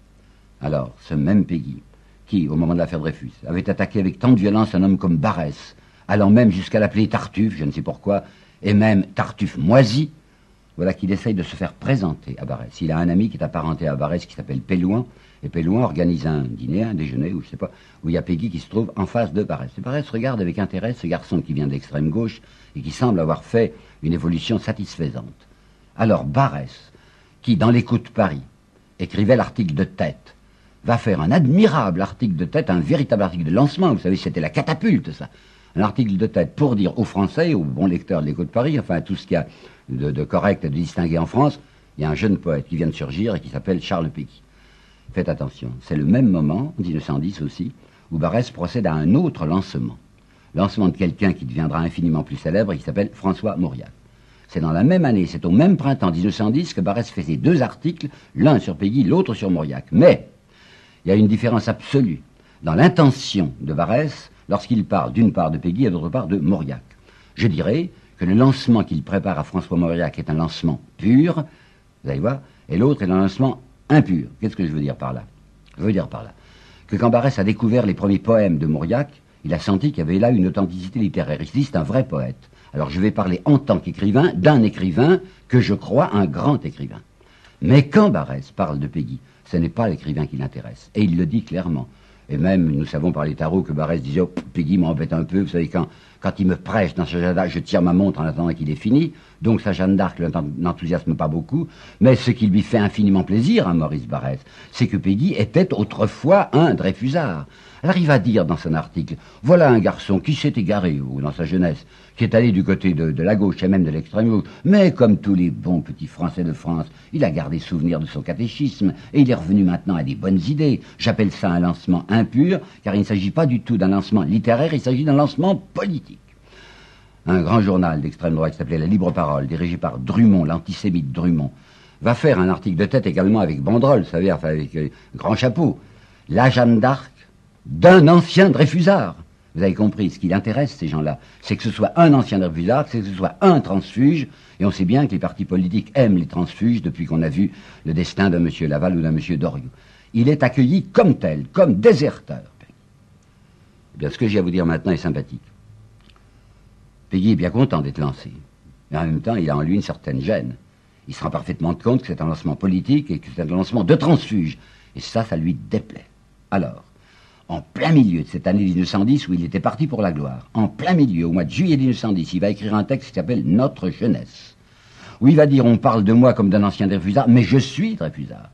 Alors, ce même Peggy, qui, au moment de l'affaire Dreyfus, avait attaqué avec tant de violence un homme comme Barès, allant même jusqu'à l'appeler Tartuffe, je ne sais pourquoi, et même Tartuffe moisi, voilà qu'il essaye de se faire présenter à Barès. Il a un ami qui est apparenté à Barès qui s'appelle Pélouin, et Pélouin organise un dîner, un déjeuner, ou je sais pas, où il y a Peggy qui se trouve en face de Barès. Et Barès regarde avec intérêt ce garçon qui vient d'extrême gauche et qui semble avoir fait une évolution satisfaisante. Alors Barès, qui dans l'écoute Paris écrivait l'article de tête, va faire un admirable article de tête, un véritable article de lancement, vous savez, c'était la catapulte, ça. Un article de tête pour dire aux Français, aux bons lecteurs de l'écho de Paris, enfin tout ce qu'il y a de, correct et de distingué en France, il y a un jeune poète qui vient de surgir et qui s'appelle Charles Péqui. Faites attention, c'est le même moment, 1910 aussi, où Barès procède à un autre lancement. Lancement de quelqu'un qui deviendra infiniment plus célèbre et qui s'appelle François Mauriac. C'est dans la même année, c'est au même printemps 1910 que Barès fait ses deux articles, l'un sur Péguy, l'autre sur Mauriac. Mais, il y a une différence absolue dans l'intention de Barès lorsqu'il parle d'une part de Péguy et d'autre part de Mauriac. Je dirais que le lancement qu'il prépare à François Mauriac est un lancement pur, vous allez voir, et l'autre est un lancement impur. Qu'est-ce que je veux dire par là? Je veux dire par là que quand Barès a découvert les premiers poèmes de Mauriac, il a senti qu'il y avait là une authenticité littéraire. Il un vrai poète. Alors je vais parler en tant qu'écrivain d'un écrivain que je crois un grand écrivain. Mais quand Barès parle de Peggy, ce n'est pas l'écrivain qui l'intéresse. Et il le dit clairement. Et même, nous savons par les tarots que Barès disait, oh, Peggy m'embête un peu, vous savez, quand, quand il me prêche dans ce jardin, je tire ma montre en attendant qu'il ait fini. Donc sa Jeanne d'Arc n'enthousiasme pas beaucoup. Mais ce qui lui fait infiniment plaisir à Maurice Barrès, c'est que Peggy était autrefois un Dreyfusard. Alors il va dire dans son article, voilà un garçon qui s'est égaré, ou dans sa jeunesse, qui est allé du côté de, la gauche et même de l'extrême gauche, mais comme tous les bons petits Français de France, il a gardé souvenir de son catéchisme, et il est revenu maintenant à des bonnes idées. J'appelle ça un lancement impur, car il ne s'agit pas du tout d'un lancement littéraire, il s'agit d'un lancement politique. Un grand journal d'extrême droite qui s'appelait La Libre Parole, dirigé par Drummond, l'antisémite Drummond, va faire un article de tête également avec banderole, vous savez, enfin avec euh, grand chapeau. La Jeanne d'Arc d'un ancien Dreyfusard. Vous avez compris, ce qui intéresse ces gens-là, c'est que ce soit un ancien Dreyfusard, c'est que ce soit un transfuge, et on sait bien que les partis politiques aiment les transfuges depuis qu'on a vu le destin d'un monsieur Laval ou d'un monsieur Doriot. Il est accueilli comme tel, comme déserteur. Eh bien, ce que j'ai à vous dire maintenant est sympathique. Peggy est bien content d'être lancé. Mais en même temps, il a en lui une certaine gêne. Il se rend parfaitement compte que c'est un lancement politique et que c'est un lancement de transfuge. Et ça, ça lui déplaît. Alors, en plein milieu de cette année 1910 où il était parti pour la gloire, en plein milieu, au mois de juillet 1910, il va écrire un texte qui s'appelle Notre jeunesse, où il va dire on parle de moi comme d'un ancien Dreyfusard, mais je suis Dreyfusard.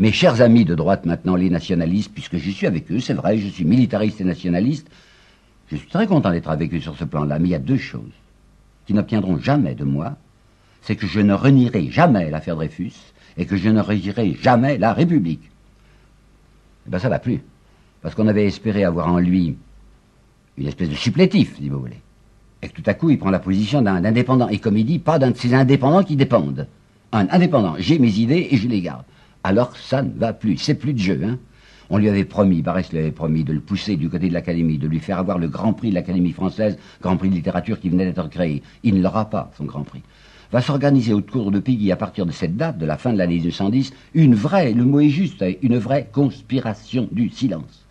Mes chers amis de droite maintenant, les nationalistes, puisque je suis avec eux, c'est vrai, je suis militariste et nationaliste, je suis très content d'être avec eux sur ce plan-là, mais il y a deux choses qui n'obtiendront jamais de moi, c'est que je ne renierai jamais l'affaire Dreyfus et que je ne renierai jamais la République. Eh bien, ça va plus parce qu'on avait espéré avoir en lui une espèce de supplétif, si vous voulez. Et que tout à coup, il prend la position d'un indépendant. Et comme il dit, pas d'un de ces indépendants qui dépendent. Un indépendant, j'ai mes idées et je les garde. Alors ça ne va plus, c'est plus de jeu. Hein. On lui avait promis, Barès lui avait promis de le pousser du côté de l'Académie, de lui faire avoir le Grand Prix de l'Académie française, Grand Prix de littérature qui venait d'être créé. Il ne l'aura pas, son Grand Prix. Va s'organiser autour de Piggy à partir de cette date, de la fin de l'année 210, une vraie, le mot est juste, une vraie conspiration du silence.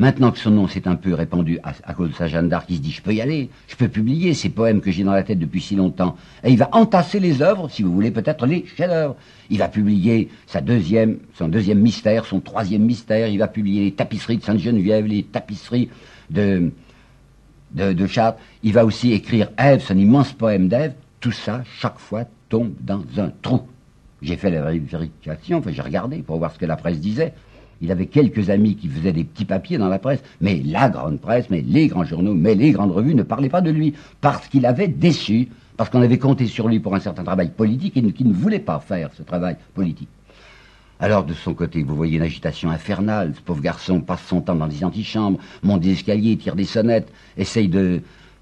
Maintenant que son nom s'est un peu répandu à, cause de sa Jeanne d'Arc, il se dit je peux y aller, je peux publier ces poèmes que j'ai dans la tête depuis si longtemps. Et il va entasser les œuvres, si vous voulez peut-être les chefs-d'œuvre. Il va publier son deuxième mystère, son troisième mystère. Il va publier les tapisseries de Sainte-Geneviève, les tapisseries de, de, Chartres. Il va aussi écrire Ève, son immense poème d'Ève. Tout ça, chaque fois, tombe dans un trou. J'ai fait la vérification, j'ai regardé pour voir ce que la presse disait. Il avait quelques amis qui faisaient des petits papiers dans la presse, mais la grande presse, mais les grands journaux, mais les grandes revues ne parlaient pas de lui, parce qu'il avait déçu, parce qu'on avait compté sur lui pour un certain travail politique et qu'il ne voulait pas faire ce travail politique. Alors, de son côté, vous voyez une agitation infernale. Ce pauvre garçon passe son temps dans des antichambres, monte des escaliers, tire des sonnettes, essaye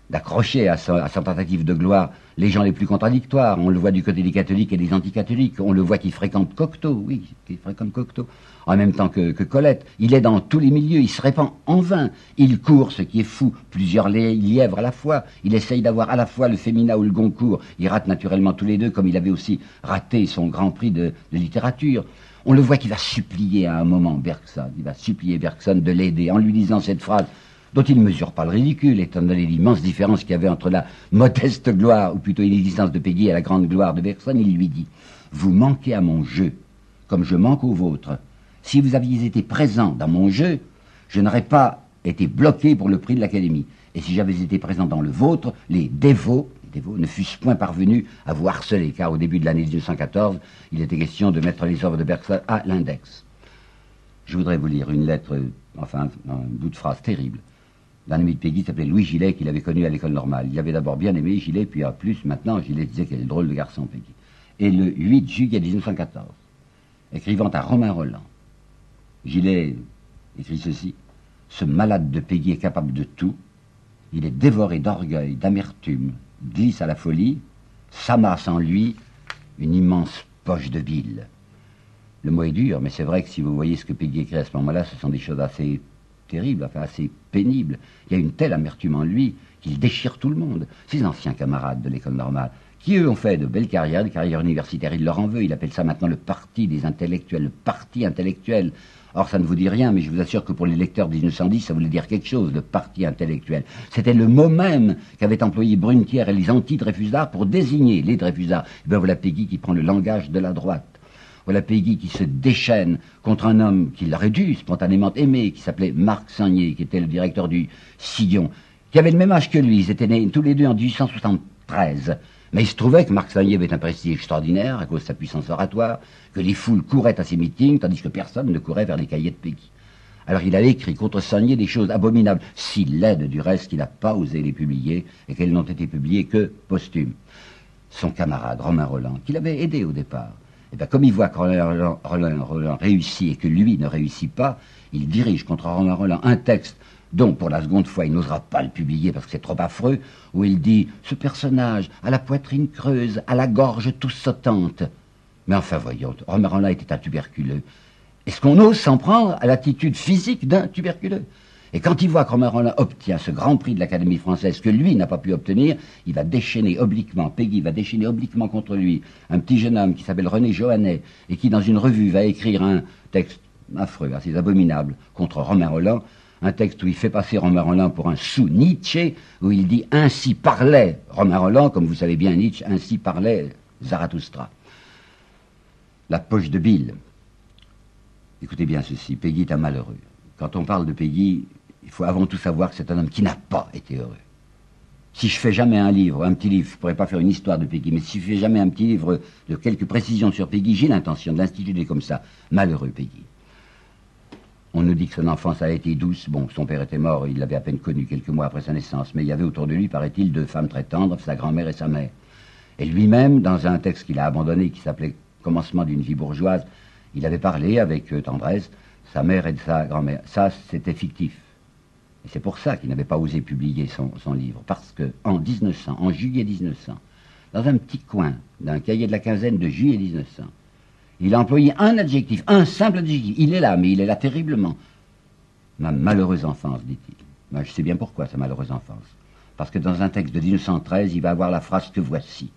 d'accrocher à, sa, tentative de gloire les gens les plus contradictoires. On le voit du côté des catholiques et des anticatholiques. On le voit qui fréquente Cocteau, oui, qui fréquente Cocteau, en même temps que, Colette. Il est dans tous les milieux, il se répand en vain. Il court, ce qui est fou, plusieurs lièvres à la fois. Il essaye d'avoir à la fois le Fémina ou le Goncourt. Il rate naturellement tous les deux, comme il avait aussi raté son grand prix de, de littérature. On le voit qu'il va supplier à un moment Bergson, il va supplier Bergson de l'aider en lui disant cette phrase dont il ne mesure pas le ridicule, étant donné l'immense différence qu'il y avait entre la modeste gloire, ou plutôt l'inexistence de Peggy et la grande gloire de Bergson, il lui dit Vous manquez à mon jeu, comme je manque au vôtre. Si vous aviez été présent dans mon jeu, je n'aurais pas été bloqué pour le prix de l'Académie. Et si j'avais été présent dans le vôtre, les dévots, les dévots ne fussent point parvenus à vous harceler, car au début de l'année 1914, il était question de mettre les œuvres de Bergson à l'index. Je voudrais vous lire une lettre, enfin, un bout de phrase terrible, d'un de Peggy s'appelait Louis Gillet, qu'il avait connu à l'école normale. Il avait d'abord bien aimé Gillet, puis en plus, maintenant, Gillet disait est drôle de garçon, Peggy. Et le 8 juillet 1914, écrivant à Romain Roland, Gillet écrit ceci Ce malade de Peggy est capable de tout. Il est dévoré d'orgueil, d'amertume, glisse à la folie, s'amasse en lui une immense poche de bile. Le mot est dur, mais c'est vrai que si vous voyez ce que Peggy écrit à ce moment-là, ce sont des choses assez terrible, enfin assez pénible. Il y a une telle amertume en lui qu'il déchire tout le monde. Ses anciens camarades de l'école normale, qui eux ont fait de belles carrières, des carrières universitaires, il leur en veut. Il appelle ça maintenant le parti des intellectuels, le parti intellectuel. Or, ça ne vous dit rien, mais je vous assure que pour les lecteurs de 1910, ça voulait dire quelque chose, le parti intellectuel. C'était le mot même qu'avaient employé Brunetière et les anti-Dreyfusards pour désigner les Dreyfusards. Et bien voilà Peggy qui prend le langage de la droite. Voilà Peggy qui se déchaîne contre un homme qu'il aurait dû spontanément aimer, qui s'appelait Marc Sagnier, qui était le directeur du Sillon, qui avait le même âge que lui. Ils étaient nés tous les deux en 1873. Mais il se trouvait que Marc Sagnier avait un prestige extraordinaire à cause de sa puissance oratoire, que les foules couraient à ses meetings, tandis que personne ne courait vers les cahiers de Peggy. Alors il avait écrit contre Sagnier des choses abominables, si laides du reste qu'il n'a pas osé les publier et qu'elles n'ont été publiées que posthumes. Son camarade Romain Roland, qu'il avait aidé au départ, et eh bien, comme il voit que Roland, Roland, réussit et que lui ne réussit pas, il dirige contre Roland Roland un texte dont, pour la seconde fois, il n'osera pas le publier parce que c'est trop affreux, où il dit « Ce personnage, à la poitrine creuse, à la gorge tout sautante. » Mais enfin, voyons, Romain Roland était un tuberculeux. Est-ce qu'on ose s'en prendre à l'attitude physique d'un tuberculeux? Et quand il voit Rollin obtient ce grand prix de l'Académie française que lui n'a pas pu obtenir, il va déchaîner obliquement, Peggy va déchaîner obliquement contre lui un petit jeune homme qui s'appelle René Johannet et qui dans une revue va écrire un texte affreux, assez abominable contre Romain Roland, un texte où il fait passer Romain Roland pour un sous-Nietzsche, où il dit ainsi parlait Romain Roland, comme vous savez bien Nietzsche, ainsi parlait Zarathustra. La poche de Bill. Écoutez bien ceci, Peggy est un malheureux. Quand on parle de Peggy, il faut avant tout savoir que c'est un homme qui n'a pas été heureux. Si je fais jamais un livre, un petit livre, je pourrais pas faire une histoire de Peggy, mais si je fais jamais un petit livre de quelques précisions sur Peggy, j'ai l'intention de l'instituer comme ça. Malheureux Peggy. On nous dit que son enfance a été douce. Bon, son père était mort, il l'avait à peine connu quelques mois après sa naissance, mais il y avait autour de lui, paraît-il, deux femmes très tendres, sa grand-mère et sa mère. Et lui-même, dans un texte qu'il a abandonné, qui s'appelait Commencement d'une vie bourgeoise, il avait parlé avec euh, tendresse sa mère et de sa grand-mère. Ça, c'était fictif. C'est pour ça qu'il n'avait pas osé publier son, livre. Parce que en 1900, en juillet 1900, dans un petit coin d'un cahier de la quinzaine de juillet 1900, il a employé un adjectif, un simple adjectif. Il est là, mais il est là terriblement. Ma malheureuse enfance, dit-il. Je sais bien pourquoi, sa malheureuse enfance. Parce que dans un texte de 1913, il va avoir la phrase que voici.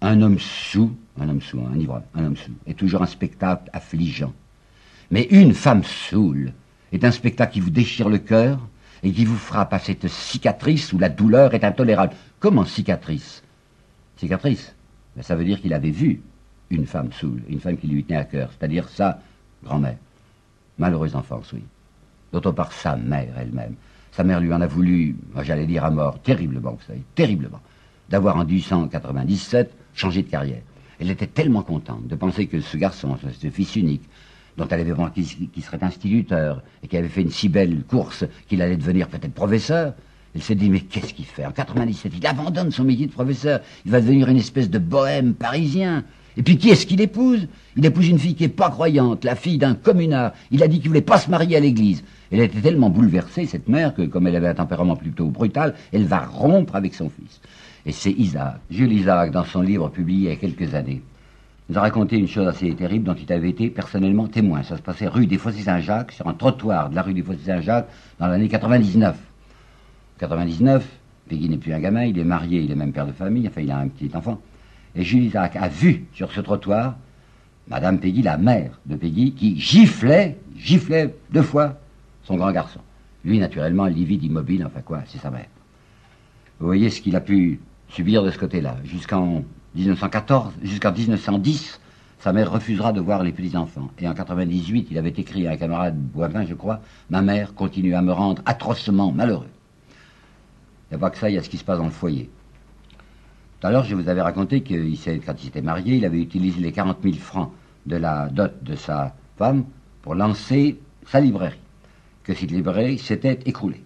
Un homme sous, un homme sous, un ivrogne, un homme sous, est toujours un spectacle affligeant. Mais une femme saoule est un spectacle qui vous déchire le cœur et qui vous frappe à cette cicatrice où la douleur est intolérable. Comment cicatrice? Cicatrice? Ben, Ça veut dire qu'il avait vu une femme saoule, une femme qui lui tenait à cœur, c'est-à-dire sa grand-mère. Malheureuse enfance, oui. D'autre part, sa mère elle-même. Sa mère lui en a voulu, j'allais dire à mort, terriblement, vous savez, terriblement, d'avoir en 1897 changé de carrière. Elle était tellement contente de penser que ce garçon, ce fils unique, dont elle avait pensé qu'il serait instituteur et qui avait fait une si belle course qu'il allait devenir peut-être professeur. Elle s'est dit, mais qu'est-ce qu'il fait? En 97, il abandonne son métier de professeur. Il va devenir une espèce de bohème parisien. Et puis qui est-ce qu'il épouse? Il épouse une fille qui est pas croyante, la fille d'un communard. Il a dit qu'il voulait pas se marier à l'église. Elle était tellement bouleversée, cette mère, que comme elle avait un tempérament plutôt brutal, elle va rompre avec son fils. Et c'est Isaac, Jules Isaac, dans son livre publié il y a quelques années, nous a raconté une chose assez terrible dont il avait été personnellement témoin. Ça se passait rue des Fossés Saint-Jacques, sur un trottoir de la rue des Fossés Saint-Jacques, dans l'année 99. 99, Peggy n'est plus un gamin, il est marié, il est même père de famille, enfin il a un petit enfant. Et Jules Isaac a vu sur ce trottoir Madame Peggy, la mère de Peggy, qui giflait, giflait deux fois son grand garçon. Lui, naturellement, livide, immobile, enfin quoi, c'est sa mère. Vous voyez ce qu'il a pu subir de ce côté-là. Jusqu'en 1914, jusqu'en 1910, sa mère refusera de voir les petits-enfants. Et en 98, il avait écrit à un camarade Boivin, je crois, Ma mère continue à me rendre atrocement malheureux. Il n'y a pas que ça, il y a ce qui se passe dans le foyer. Tout à l'heure, je vous avais raconté que quand il s'était marié, il avait utilisé les 40 000 francs de la dot de sa femme pour lancer sa librairie. Que cette librairie s'était écroulée.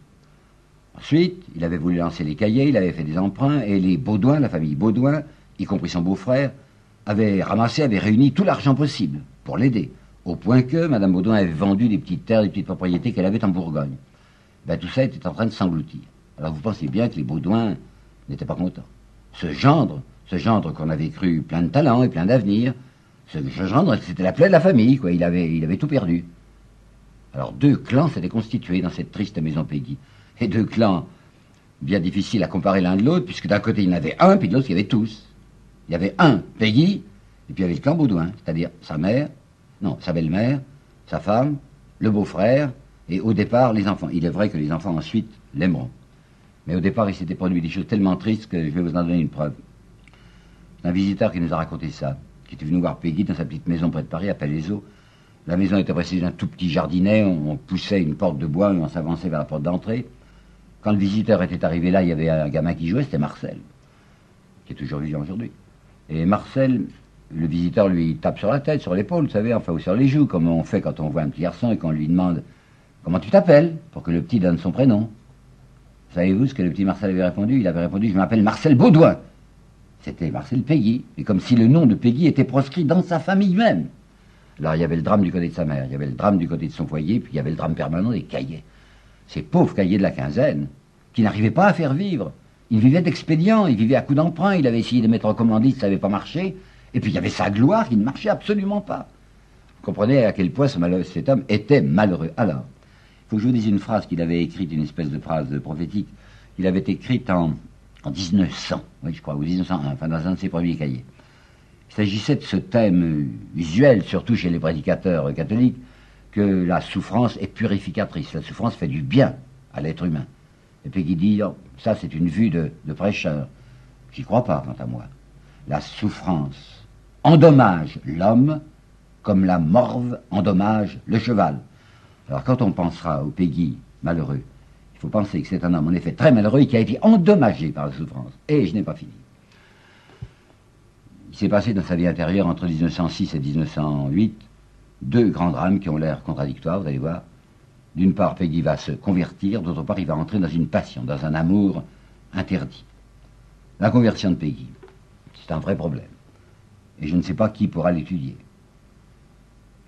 Ensuite, il avait voulu lancer les cahiers, il avait fait des emprunts, et les Baudouin, la famille Baudouin, y compris son beau-frère, avaient ramassé, avaient réuni tout l'argent possible pour l'aider, au point que Mme Baudouin avait vendu des petites terres, des petites propriétés qu'elle avait en Bourgogne. Ben, tout ça était en train de s'engloutir. Alors vous pensez bien que les Baudouins n'étaient pas contents. Ce gendre, ce gendre qu'on avait cru plein de talent et plein d'avenir, ce gendre, c'était la plaie de la famille, quoi. Il avait, il avait tout perdu. Alors deux clans s'étaient constitués dans cette triste maison Peggy. Et deux clans bien difficiles à comparer l'un de l'autre, puisque d'un côté il y en avait un, puis de l'autre il y avait tous. Il y avait un, Peggy, et puis il y avait le clan c'est-à-dire sa mère, non, sa belle-mère, sa femme, le beau-frère, et au départ les enfants. Il est vrai que les enfants ensuite l'aimeront. Mais au départ, il s'était produit des choses tellement tristes que je vais vous en donner une preuve. Un visiteur qui nous a raconté ça, qui était venu voir Peggy dans sa petite maison près de Paris, à Palaiso. La maison était précise d'un tout petit jardinet, on, poussait une porte de bois et on s'avançait vers la porte d'entrée. Quand le visiteur était arrivé là, il y avait un gamin qui jouait, c'était Marcel, qui est toujours vivant aujourd'hui. Et Marcel, le visiteur lui tape sur la tête, sur l'épaule, vous savez, enfin, ou sur les joues, comme on fait quand on voit un petit garçon et qu'on lui demande comment tu t'appelles, pour que le petit donne son prénom. Savez-vous ce que le petit Marcel avait répondu? Il avait répondu, je m'appelle Marcel Baudouin. C'était Marcel Peggy, et comme si le nom de Peggy était proscrit dans sa famille même. Alors il y avait le drame du côté de sa mère, il y avait le drame du côté de son foyer, puis il y avait le drame permanent des cahiers. Ces pauvres cahiers de la quinzaine, qui n'arrivaient pas à faire vivre. Il vivait d'expédients, il vivait à coups d'emprunt, il avait essayé de mettre en commandite, ça n'avait pas marché, et puis il y avait sa gloire qui ne marchait absolument pas. Vous comprenez à quel point ce malheureux, cet homme était malheureux. Alors, il faut que je vous dise une phrase qu'il avait écrite, une espèce de phrase prophétique. Il avait écrite en, en 1900, oui, je crois, ou 1901, enfin dans un de ses premiers cahiers. Il s'agissait de ce thème usuel, surtout chez les prédicateurs catholiques, que la souffrance est purificatrice. La souffrance fait du bien à l'être humain. Et puis qui dit, oh, ça c'est une vue de, de prêcheur. J'y crois pas, quant à moi. La souffrance endommage l'homme comme la morve endommage le cheval. Alors quand on pensera au Peggy malheureux, il faut penser que c'est un homme en effet très malheureux et qui a été endommagé par la souffrance. Et je n'ai pas fini. Il s'est passé dans sa vie intérieure entre 1906 et 1908 deux grands drames qui ont l'air contradictoires, vous allez voir. D'une part, Peggy va se convertir, d'autre part, il va entrer dans une passion, dans un amour interdit. La conversion de Peggy, c'est un vrai problème. Et je ne sais pas qui pourra l'étudier.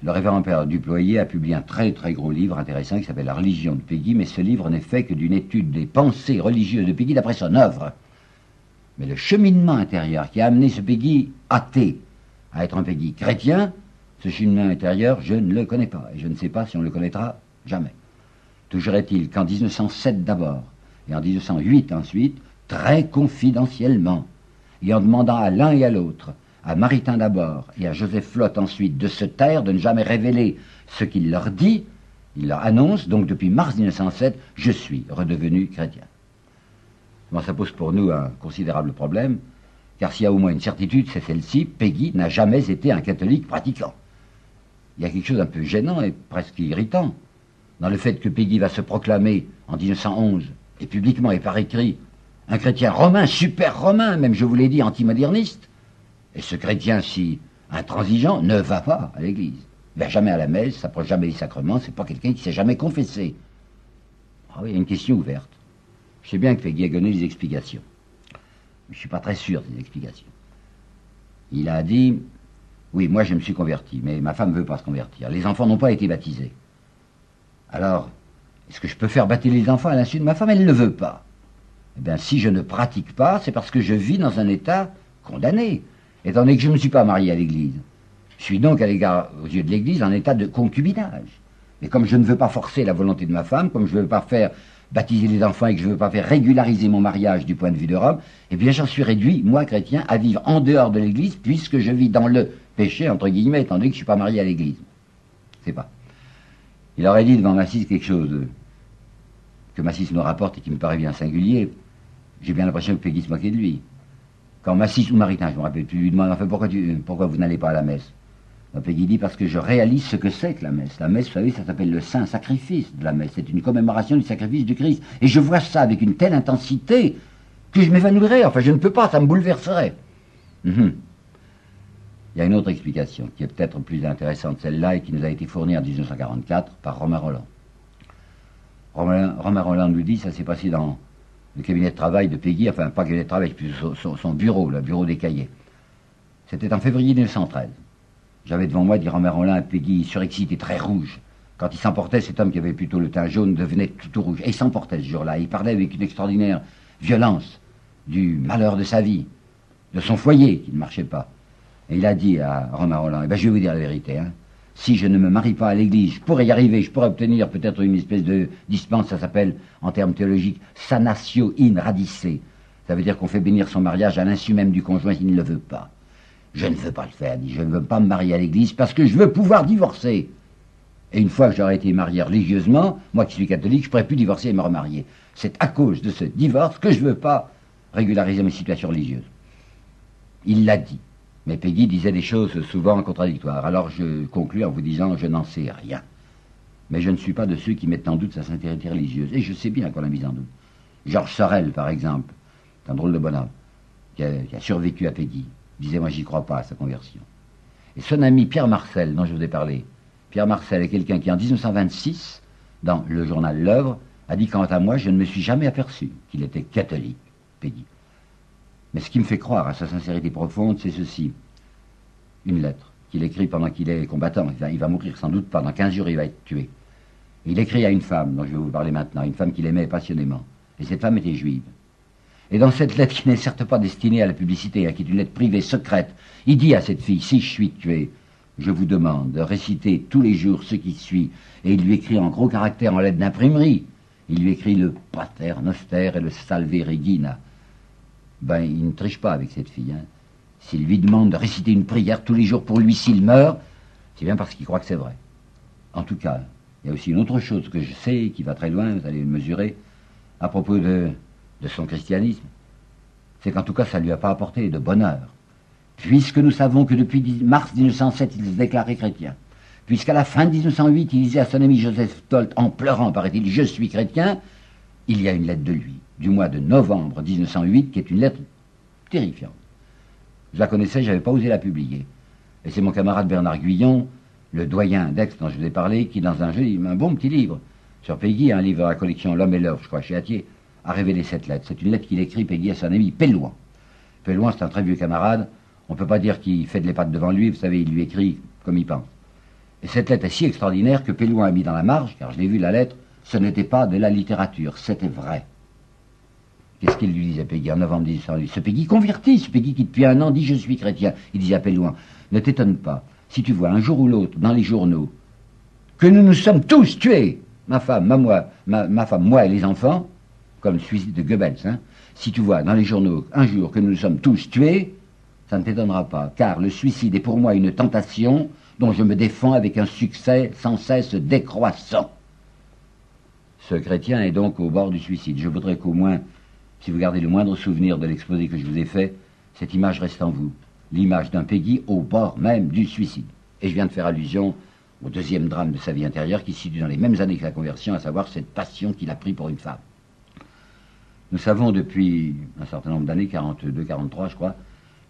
Le révérend père Duployer a publié un très très gros livre intéressant qui s'appelle La religion de Peggy, mais ce livre n'est fait que d'une étude des pensées religieuses de Peggy d'après son œuvre. Mais le cheminement intérieur qui a amené ce Peggy athée à être un Peggy chrétien, ce cheminement intérieur, je ne le connais pas, et je ne sais pas si on le connaîtra jamais. Toujours est-il qu'en 1907 d'abord, et en 1908 ensuite, très confidentiellement, et en demandant à l'un et à l'autre à Maritain d'abord et à Joseph Flotte ensuite de se taire, de ne jamais révéler ce qu'il leur dit, il leur annonce, donc depuis mars 1907, je suis redevenu chrétien. Bon, ça pose pour nous un considérable problème, car s'il y a au moins une certitude, c'est celle-ci, Peggy n'a jamais été un catholique pratiquant. Il y a quelque chose d'un peu gênant et presque irritant dans le fait que Peggy va se proclamer en 1911, et publiquement et par écrit, un chrétien romain, super romain, même je vous l'ai dit, antimoderniste, et ce chrétien si intransigeant ne va pas à l'église. Il va jamais à la messe, s'approche jamais des sacrements, c'est pas quelqu'un qui s'est jamais confessé. Ah oui, il y a une question ouverte. Je sais bien que Peggy a donné des explications. Mais je suis pas très sûr des explications. Il a dit, Oui, moi je me suis converti, mais ma femme ne veut pas se convertir. Les enfants n'ont pas été baptisés. Alors, est-ce que je peux faire baptiser les enfants à l'insu de ma femme? Elle ne veut pas. Eh bien, si je ne pratique pas, c'est parce que je vis dans un état condamné, étant donné que je ne me suis pas marié à l'Église. Je suis donc, à l'égard, aux yeux de l'Église, en état de concubinage. Mais comme je ne veux pas forcer la volonté de ma femme, comme je ne veux pas faire baptiser les enfants et que je ne veux pas faire régulariser mon mariage du point de vue de Rome, eh bien j'en suis réduit, moi chrétien, à vivre en dehors de l'Église, puisque je vis dans le péché, entre guillemets, étant donné que je ne suis pas marié à l'Église. C'est pas. Il aurait dit devant Massis quelque chose que Massis nous rapporte et qui me paraît bien singulier. J'ai bien l'impression que Peggy se moquait de lui. Quand Massis ou Maritain, je me rappelle plus, lui demande enfin, pourquoi, vous n'allez pas à la messe? Peggy dit parce que je réalise ce que c'est que la messe. La messe, vous savez, ça s'appelle le saint sacrifice de la messe. C'est une commémoration du sacrifice du Christ. Et je vois ça avec une telle intensité que je m'évanouirais. Enfin, je ne peux pas, ça me bouleverserait. Mhm. Il y a une autre explication qui est peut-être plus intéressante, celle-là, et qui nous a été fournie en 1944 par Romain Roland. Romain, Roland nous dit, ça s'est passé dans le cabinet de travail de Peggy, enfin pas cabinet de travail, plutôt son, bureau, le bureau des cahiers. C'était en février 1913. J'avais devant moi, dit Romain Rollin, Peggy surexcité, très rouge. Quand il s'emportait, cet homme qui avait plutôt le teint jaune devenait tout, rouge. Et il s'emportait ce jour-là. Il parlait avec une extraordinaire violence du malheur de sa vie, de son foyer qui ne marchait pas. Et il a dit à Romain Roland, eh ben, je vais vous dire la vérité, hein. si je ne me marie pas à l'église, je pourrais y arriver, je pourrais obtenir peut-être une espèce de dispense, ça s'appelle, en termes théologiques, sanatio in radice. Ça veut dire qu'on fait bénir son mariage à l'insu même du conjoint s'il ne le veut pas. Je ne veux pas le faire, dit, je ne veux pas me marier à l'église parce que je veux pouvoir divorcer. Et une fois que j'aurai été marié religieusement, moi qui suis catholique, je ne pourrai plus divorcer et me remarier. C'est à cause de ce divorce que je ne veux pas régulariser mes situations religieuses. Il l'a dit. Mais Peggy disait des choses souvent contradictoires. Alors je conclus en vous disant, je n'en sais rien. Mais je ne suis pas de ceux qui mettent en doute sa sincérité religieuse. Et je sais bien qu'on l'a mise en doute. Georges Sorel, par exemple, c'est un drôle de bonhomme, qui a survécu à Peggy disait moi j'y crois pas à sa conversion. Et son ami Pierre Marcel, dont je vous ai parlé, Pierre Marcel est quelqu'un qui en 1926, dans le journal L'œuvre, a dit quant à moi je ne me suis jamais aperçu qu'il était catholique, Peggy. Mais ce qui me fait croire à sa sincérité profonde, c'est ceci. Une lettre qu'il écrit pendant qu'il est combattant. Il va, mourir sans doute pendant 15 jours, il va être tué. Il écrit à une femme, dont je vais vous parler maintenant, une femme qu'il aimait passionnément. Et cette femme était juive. Et dans cette lettre qui n'est certes pas destinée à la publicité, hein, qui est une lettre privée secrète, il dit à cette fille, si je suis tué, je vous demande de réciter tous les jours ce qui suit. Et il lui écrit en gros caractères en lettres d'imprimerie. Il lui écrit le Pater Noster et le Salve Regina. Ben, il ne triche pas avec cette fille. Hein. S'il lui demande de réciter une prière tous les jours pour lui s'il meurt, c'est bien parce qu'il croit que c'est vrai. En tout cas, il y a aussi une autre chose que je sais, qui va très loin, vous allez le mesurer, à propos de de son christianisme, c'est qu'en tout cas ça ne lui a pas apporté de bonheur. Puisque nous savons que depuis mars 1907, il se déclarait chrétien. Puisqu'à la fin de 1908, il disait à son ami Joseph Tolt, en pleurant, paraît-il, je suis chrétien, il y a une lettre de lui, du mois de novembre 1908, qui est une lettre terrifiante. Je la connaissais, je n'avais pas osé la publier. Et c'est mon camarade Bernard Guyon, le doyen d'Aix dont je vous ai parlé, qui dans un un bon petit livre sur Peggy, un livre à la collection L'homme et l'œuvre, je crois, chez Atier, a révélé cette lettre. C'est une lettre qu'il écrit, Peggy, à son ami Pellouin. Pellouin, c'est un très vieux camarade. On ne peut pas dire qu'il fait de l'épate devant lui. Vous savez, il lui écrit comme il pense. Et cette lettre est si extraordinaire que Pellouin a mis dans la marge, car je l'ai vu la lettre, ce n'était pas de la littérature, c'était vrai. Qu'est-ce qu'il lui disait, Peggy, en novembre 1808 Ce Peggy converti, ce Peggy qui depuis un an dit je suis chrétien. Il disait à Pellouin, ne t'étonne pas, si tu vois un jour ou l'autre dans les journaux que nous nous sommes tous tués, ma femme, ma, moi, ma femme, moi et les enfants, comme le suicide de Goebbels. Hein. Si tu vois dans les journaux un jour que nous sommes tous tués, ça ne t'étonnera pas, car le suicide est pour moi une tentation dont je me défends avec un succès sans cesse décroissant. Ce chrétien est donc au bord du suicide. Je voudrais qu'au moins, si vous gardez le moindre souvenir de l'exposé que je vous ai fait, cette image reste en vous. L'image d'un Peggy au bord même du suicide. Et je viens de faire allusion au deuxième drame de sa vie intérieure qui se situe dans les mêmes années que la conversion, à savoir cette passion qu'il a pris pour une femme. Nous savons depuis un certain nombre d'années, 42, 43 je crois,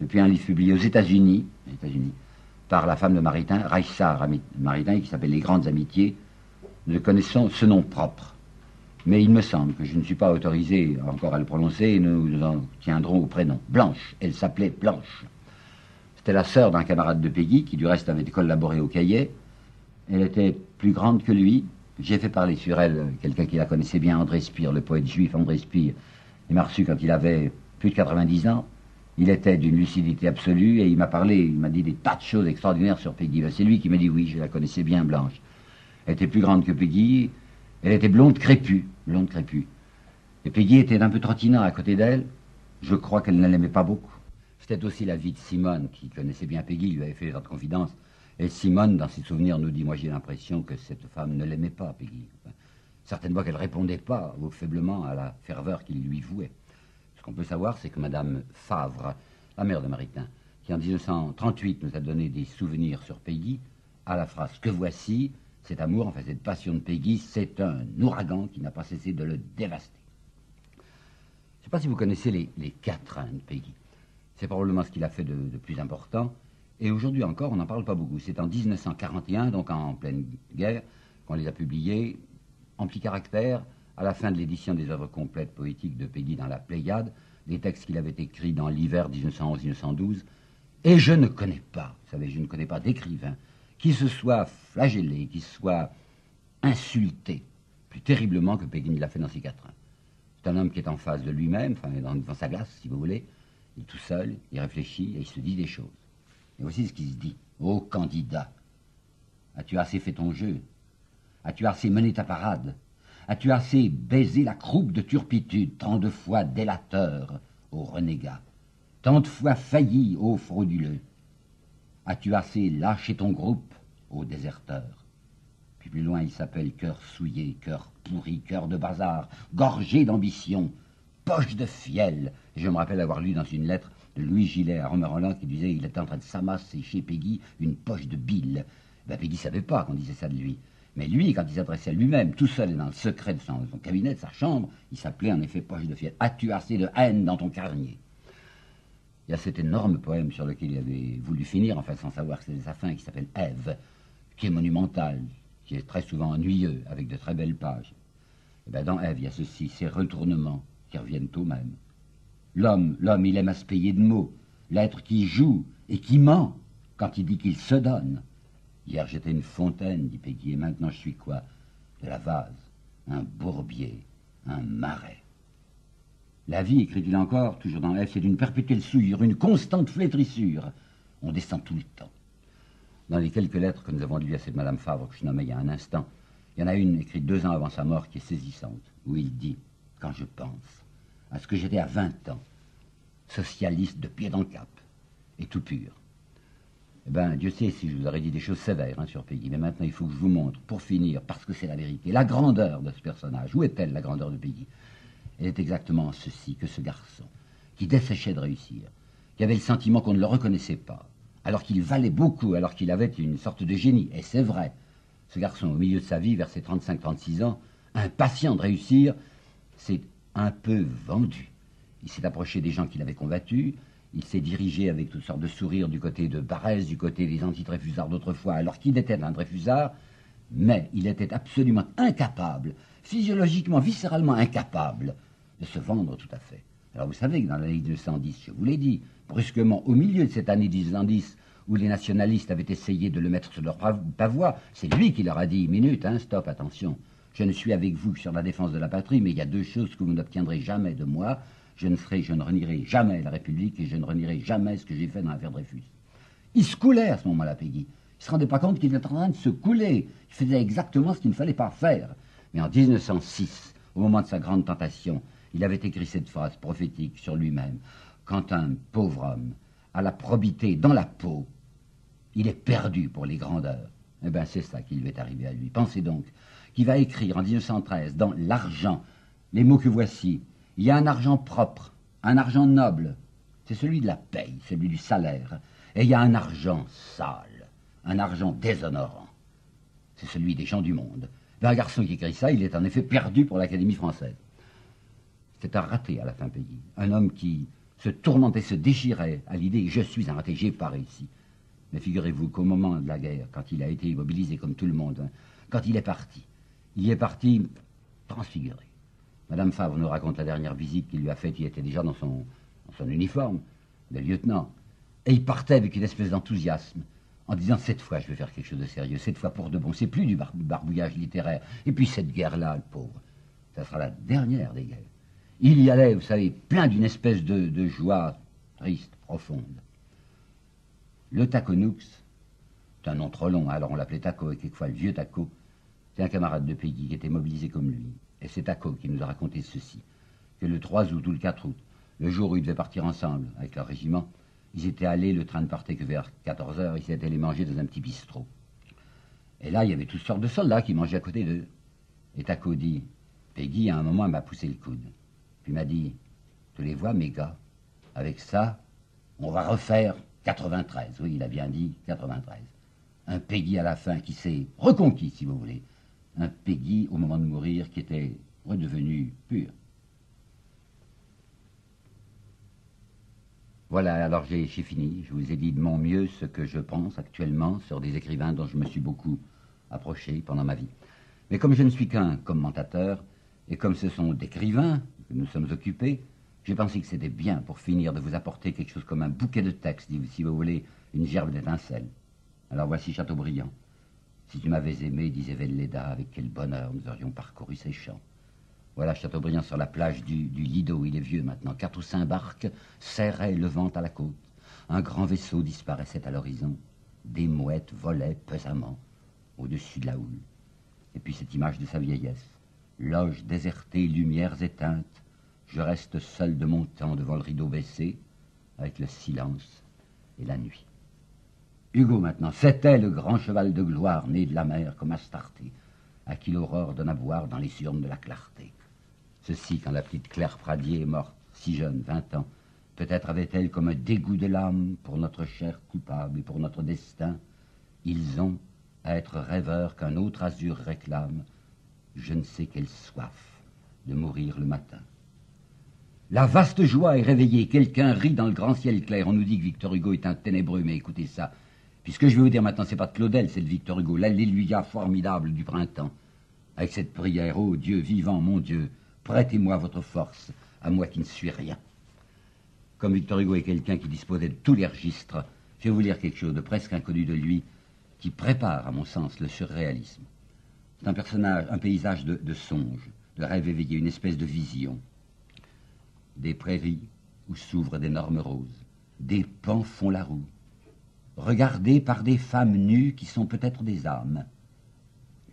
depuis un livre publié aux États-Unis, États-Unis par la femme de Maritain, Raissa Maritain, qui s'appelle Les Grandes Amitiés, nous connaissons ce nom propre. Mais il me semble que je ne suis pas autorisé encore à le prononcer et nous nous en tiendrons au prénom. Blanche, elle s'appelait Blanche. C'était la sœur d'un camarade de Peggy, qui du reste avait collaboré au cahier. Elle était plus grande que lui. J'ai fait parler sur elle quelqu'un qui la connaissait bien, André Spire, le poète juif André Spire. Il m'a reçu quand il avait plus de 90 ans. Il était d'une lucidité absolue et il m'a parlé, il m'a dit des tas de choses extraordinaires sur Peggy. C'est lui qui m'a dit oui, je la connaissais bien, Blanche. Elle était plus grande que Peggy, elle était blonde crépue, blonde crépue. Et Peggy était un peu trottinant à côté d'elle. Je crois qu'elle ne l'aimait pas beaucoup. C'était aussi la vie de Simone, qui connaissait bien Peggy, lui avait fait de confidences. Et Simone, dans ses souvenirs, nous dit Moi, j'ai l'impression que cette femme ne l'aimait pas, Peggy. certainement qu'elle répondait pas, faiblement, à la ferveur qu'il lui vouait. Ce qu'on peut savoir, c'est que Madame Favre, la mère de Maritain, qui en 1938 nous a donné des souvenirs sur Peggy, à la phrase Que voici, cet amour, enfin cette passion de Peggy, c'est un ouragan qui n'a pas cessé de le dévaster. Je ne sais pas si vous connaissez les, les quatrains de Peggy. C'est probablement ce qu'il a fait de, de plus important. Et aujourd'hui encore, on n'en parle pas beaucoup. C'est en 1941, donc en pleine guerre, qu'on les a publiés en petit caractère, à la fin de l'édition des œuvres complètes poétiques de Peggy dans la Pléiade, des textes qu'il avait écrits dans l'hiver 1911-1912. Et je ne connais pas, vous savez, je ne connais pas d'écrivain qui se soit flagellé, qui soit insulté plus terriblement que ne l'a fait dans ses quatrains. C'est un homme qui est en face de lui-même, enfin, devant sa glace, si vous voulez. Il est tout seul, il réfléchit et il se dit des choses. Et voici ce qu'il se dit. Ô candidat, as-tu assez fait ton jeu? As-tu assez mené ta parade? As-tu assez baisé la croupe de turpitude, tant de fois délateur, ô renégat? Tant de fois failli, ô frauduleux As-tu assez lâché ton groupe, ô déserteur? Puis plus loin, il s'appelle cœur souillé, cœur pourri, cœur de bazar, gorgé d'ambition, poche de fiel. Et je me rappelle avoir lu dans une lettre Louis Gillet à Romain qui disait il était en train de s'amasser chez Peggy une poche de bile. Ben, Peggy savait pas qu'on disait ça de lui. Mais lui, quand il s'adressait à lui-même, tout seul dans le secret de son, cabinet, de sa chambre, il s'appelait en effet poche de fiel. As-tu assez de haine dans ton carnier Il y a cet énorme poème sur lequel il avait voulu finir, enfin sans savoir que c'était sa fin, qui s'appelle Ève, qui est monumental, qui est très souvent ennuyeux, avec de très belles pages. Et ben dans Ève, il y a ceci, ces retournements qui reviennent au même. L'homme, l'homme, il aime à se payer de mots. L'être qui joue et qui ment quand il dit qu'il se donne. Hier j'étais une fontaine, dit Peggy, et maintenant je suis quoi? De la vase, un bourbier, un marais. La vie, écrit-il encore, toujours dans F, c'est d'une perpétuelle souillure, une constante flétrissure. On descend tout le temps. Dans les quelques lettres que nous avons lues à cette Madame Favre, que je nommais il y a un instant, il y en a une écrite deux ans avant sa mort qui est saisissante, où il dit, quand je pense, à ce que j'étais à 20 ans, socialiste de pied dans le cap, et tout pur. Eh bien, Dieu sait si je vous aurais dit des choses sévères hein, sur Peggy, mais maintenant il faut que je vous montre, pour finir, parce que c'est la vérité, la grandeur de ce personnage. Où est-elle, la grandeur de Peggy? Elle est exactement ceci que ce garçon, qui desséchait de réussir, qui avait le sentiment qu'on ne le reconnaissait pas, alors qu'il valait beaucoup, alors qu'il avait une sorte de génie, et c'est vrai, ce garçon, au milieu de sa vie, vers ses 35-36 ans, impatient de réussir, c'est un peu vendu. Il s'est approché des gens qu'il avait combattus, il s'est dirigé avec toutes sortes de sourires du côté de Barès, du côté des anti-Dreyfusards d'autrefois, alors qu'il était un Dreyfusard, mais il était absolument incapable, physiologiquement, viscéralement incapable, de se vendre tout à fait. Alors vous savez que dans l'année 1910, je vous l'ai dit, brusquement, au milieu de cette année 1910, où les nationalistes avaient essayé de le mettre sur leur pavois, c'est lui qui leur a dit, minute, hein, stop, attention, je ne suis avec vous que sur la défense de la patrie, mais il y a deux choses que vous n'obtiendrez jamais de moi. Je ne serai, je ne renierai jamais la République et je ne renierai jamais ce que j'ai fait dans l'affaire Dreyfus. Il se coulait à ce moment-là, Peggy. Il se rendait pas compte qu'il était en train de se couler. Il faisait exactement ce qu'il ne fallait pas faire. Mais en 1906, au moment de sa grande tentation, il avait écrit cette phrase prophétique sur lui-même. Quand un pauvre homme a la probité dans la peau, il est perdu pour les grandeurs. Eh bien, c'est ça qui lui est arrivé à lui. Pensez donc qui va écrire en 1913 dans L'argent, les mots que voici. Il y a un argent propre, un argent noble, c'est celui de la paye, celui du salaire. Et il y a un argent sale, un argent déshonorant, c'est celui des gens du monde. Un garçon qui écrit ça, il est en effet perdu pour l'Académie française. C'est un raté à la fin pays. Un homme qui se tourmentait, se déchirait à l'idée je suis un raté, j'ai pas réussi. Mais figurez-vous qu'au moment de la guerre, quand il a été immobilisé comme tout le monde, hein, quand il est parti, il est parti transfiguré. Madame Favre nous raconte la dernière visite qu'il lui a faite, il était déjà dans son, son uniforme de lieutenant. Et il partait avec une espèce d'enthousiasme, en disant cette fois je vais faire quelque chose de sérieux, cette fois pour de bon, c'est plus du barbouillage littéraire. Et puis cette guerre-là, le pauvre, ça sera la dernière des guerres. Il y allait, vous savez, plein d'une espèce de, joie triste, profonde. Le Taconoux, c'est un nom trop long, alors on l'appelait Taco, et quelquefois le vieux Taco, c'est un camarade de Peggy qui était mobilisé comme lui. Et c'est Taco qui nous a raconté ceci, que le 3 août ou le 4 août, le jour où ils devaient partir ensemble avec leur régiment, ils étaient allés, le train ne partait que vers 14 heures, ils étaient allés manger dans un petit bistrot. Et là, il y avait toutes sortes de soldats qui mangeaient à côté d'eux. Et Taco dit, Peggy, à un moment, m'a poussé le coude. Puis m'a dit, tu les vois, mes gars, avec ça, on va refaire 93. Oui, il a bien dit 93. Un Peggy à la fin qui s'est reconquis, si vous voulez. Un Peggy, au moment de mourir, qui était redevenu pur. Voilà, alors j'ai fini. Je vous ai dit de mon mieux ce que je pense actuellement sur des écrivains dont je me suis beaucoup approché pendant ma vie. Mais comme je ne suis qu'un commentateur, et comme ce sont d'écrivains nous sommes occupés, j'ai pensé que c'était bien pour finir de vous apporter quelque chose comme un bouquet de textes, si vous voulez, une gerbe d'étincelles. Alors voici Chateaubriand. Si tu m'avais aimé, disait Velleda, avec quel bonheur nous aurions parcouru ces champs. Voilà Chateaubriand sur la plage du, Lido, il est vieux maintenant. Quatre ou cinq barques serraient le vent à la côte. Un grand vaisseau disparaissait à l'horizon. Des mouettes volaient pesamment au-dessus de la houle. Et puis cette image de sa vieillesse. Loge désertée, lumières éteintes. Je reste seul de mon temps devant le rideau baissé, avec le silence et la nuit. Hugo maintenant, c'était le grand cheval de gloire né de la mer comme Astarté, à qui l'aurore donne à boire dans les urnes de la clarté. Ceci quand la petite Claire Pradier est morte, si jeune, vingt ans. Peut-être avait-elle comme un dégoût de l'âme pour notre chair coupable et pour notre destin. Ils ont à être rêveurs qu'un autre azur réclame, je ne sais quelle soif de mourir le matin. La vaste joie est réveillée, quelqu'un rit dans le grand ciel clair. On nous dit que Victor Hugo est un ténébreux, mais écoutez ça. Puisque je vais vous dire maintenant, c'est pas de Claudel, c'est de Victor Hugo, l'alléluia formidable du printemps. Avec cette prière, ô Dieu vivant, mon Dieu, Prêtez-moi votre force, à moi qui ne suis rien. Comme Victor Hugo est quelqu'un qui disposait de tous les registres, je vais vous lire quelque chose de presque inconnu de lui, qui prépare, à mon sens, le surréalisme. C'est un personnage, un paysage de, de songe, de rêve éveillé, une espèce de vision. Des prairies où s'ouvrent d'énormes roses, des pans font la roue, regardés par des femmes nues qui sont peut-être des âmes.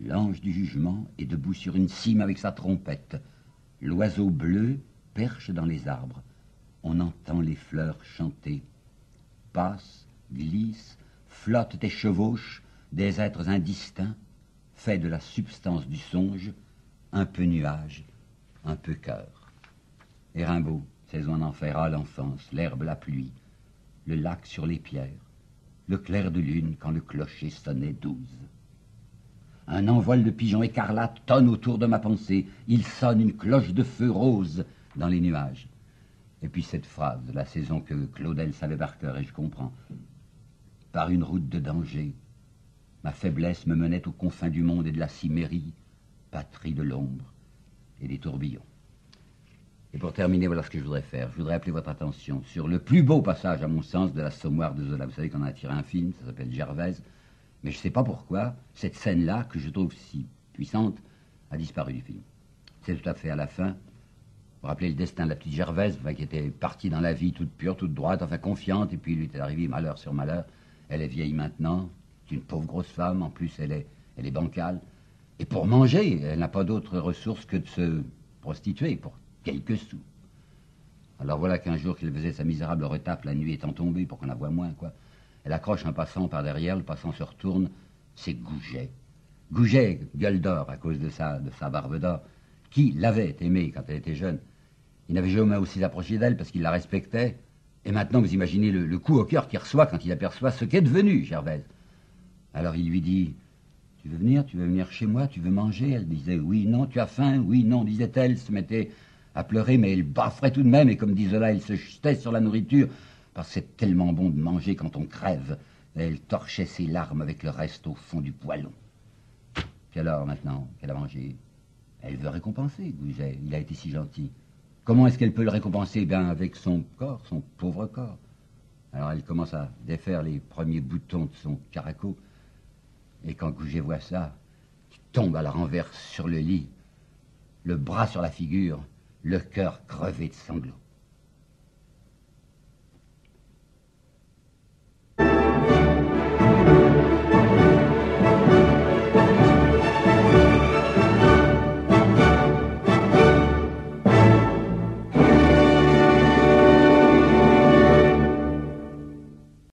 L'ange du jugement est debout sur une cime avec sa trompette, L'oiseau bleu perche dans les arbres. On entend les fleurs chanter. Passent, glissent, flottent et chevauchent des êtres indistincts, faits de la substance du songe, un peu nuage, un peu cœur. Et Rimbaud, saison en à l'enfance, l'herbe, la pluie, le lac sur les pierres, le clair de lune quand le clocher sonnait douze. Un envol de pigeons écarlates tonne autour de ma pensée. Il sonne une cloche de feu rose dans les nuages. Et puis cette phrase la saison que Claudel savait par cœur, et je comprends. Par une route de danger, ma faiblesse me menait aux confins du monde et de la cimmérie, patrie de l'ombre et des tourbillons. Et pour terminer, voilà ce que je voudrais faire. Je voudrais appeler votre attention sur le plus beau passage, à mon sens, de la Sommoire de Zola. Vous savez qu'on a tiré un film, ça s'appelle Gervaise. Mais je ne sais pas pourquoi, cette scène-là, que je trouve si puissante, a disparu du film. C'est tout à fait à la fin. Vous vous rappelez le destin de la petite Gervaise, qui était partie dans la vie toute pure, toute droite, enfin confiante, et puis lui est arrivé malheur sur malheur. Elle est vieille maintenant, c'est une pauvre grosse femme, en plus elle est, elle est bancale. Et pour manger, elle n'a pas d'autre ressource que de se prostituer pour quelques sous. Alors voilà qu'un jour qu'elle faisait sa misérable retape, la nuit étant tombée, pour qu'on la voie moins, quoi. Elle accroche un passant par derrière, le passant se retourne, c'est Gouget. Gouget, gueule d'or à cause de sa, de sa barbe d'or, qui l'avait aimée quand elle était jeune. Il n'avait jamais aussi approché d'elle parce qu'il la respectait. Et maintenant, vous imaginez le, coup au cœur qu'il reçoit quand il aperçoit ce qu'est devenu Gervaise. Alors il lui dit Tu veux venir Tu veux venir chez moi Tu veux manger? Elle disait Oui, non. Tu as faim Oui, non, disait-elle. Se mettait à pleurer, mais elle bafferait tout de même. Et comme dit Zola, il se jetait sur la nourriture parce que c'est tellement bon de manger quand on crève. elle torchait ses larmes avec le reste au fond du poêlon. Puis alors, maintenant qu'elle a mangé, elle veut récompenser Gouget. Il a été si gentil. Comment est-ce qu'elle peut le récompenser? Bien, avec son corps, son pauvre corps. Alors elle commence à défaire les premiers boutons de son caraco. Et quand Gouget voit ça, il tombe à la renverse sur le lit, le bras sur la figure, le cœur crevé de sanglots.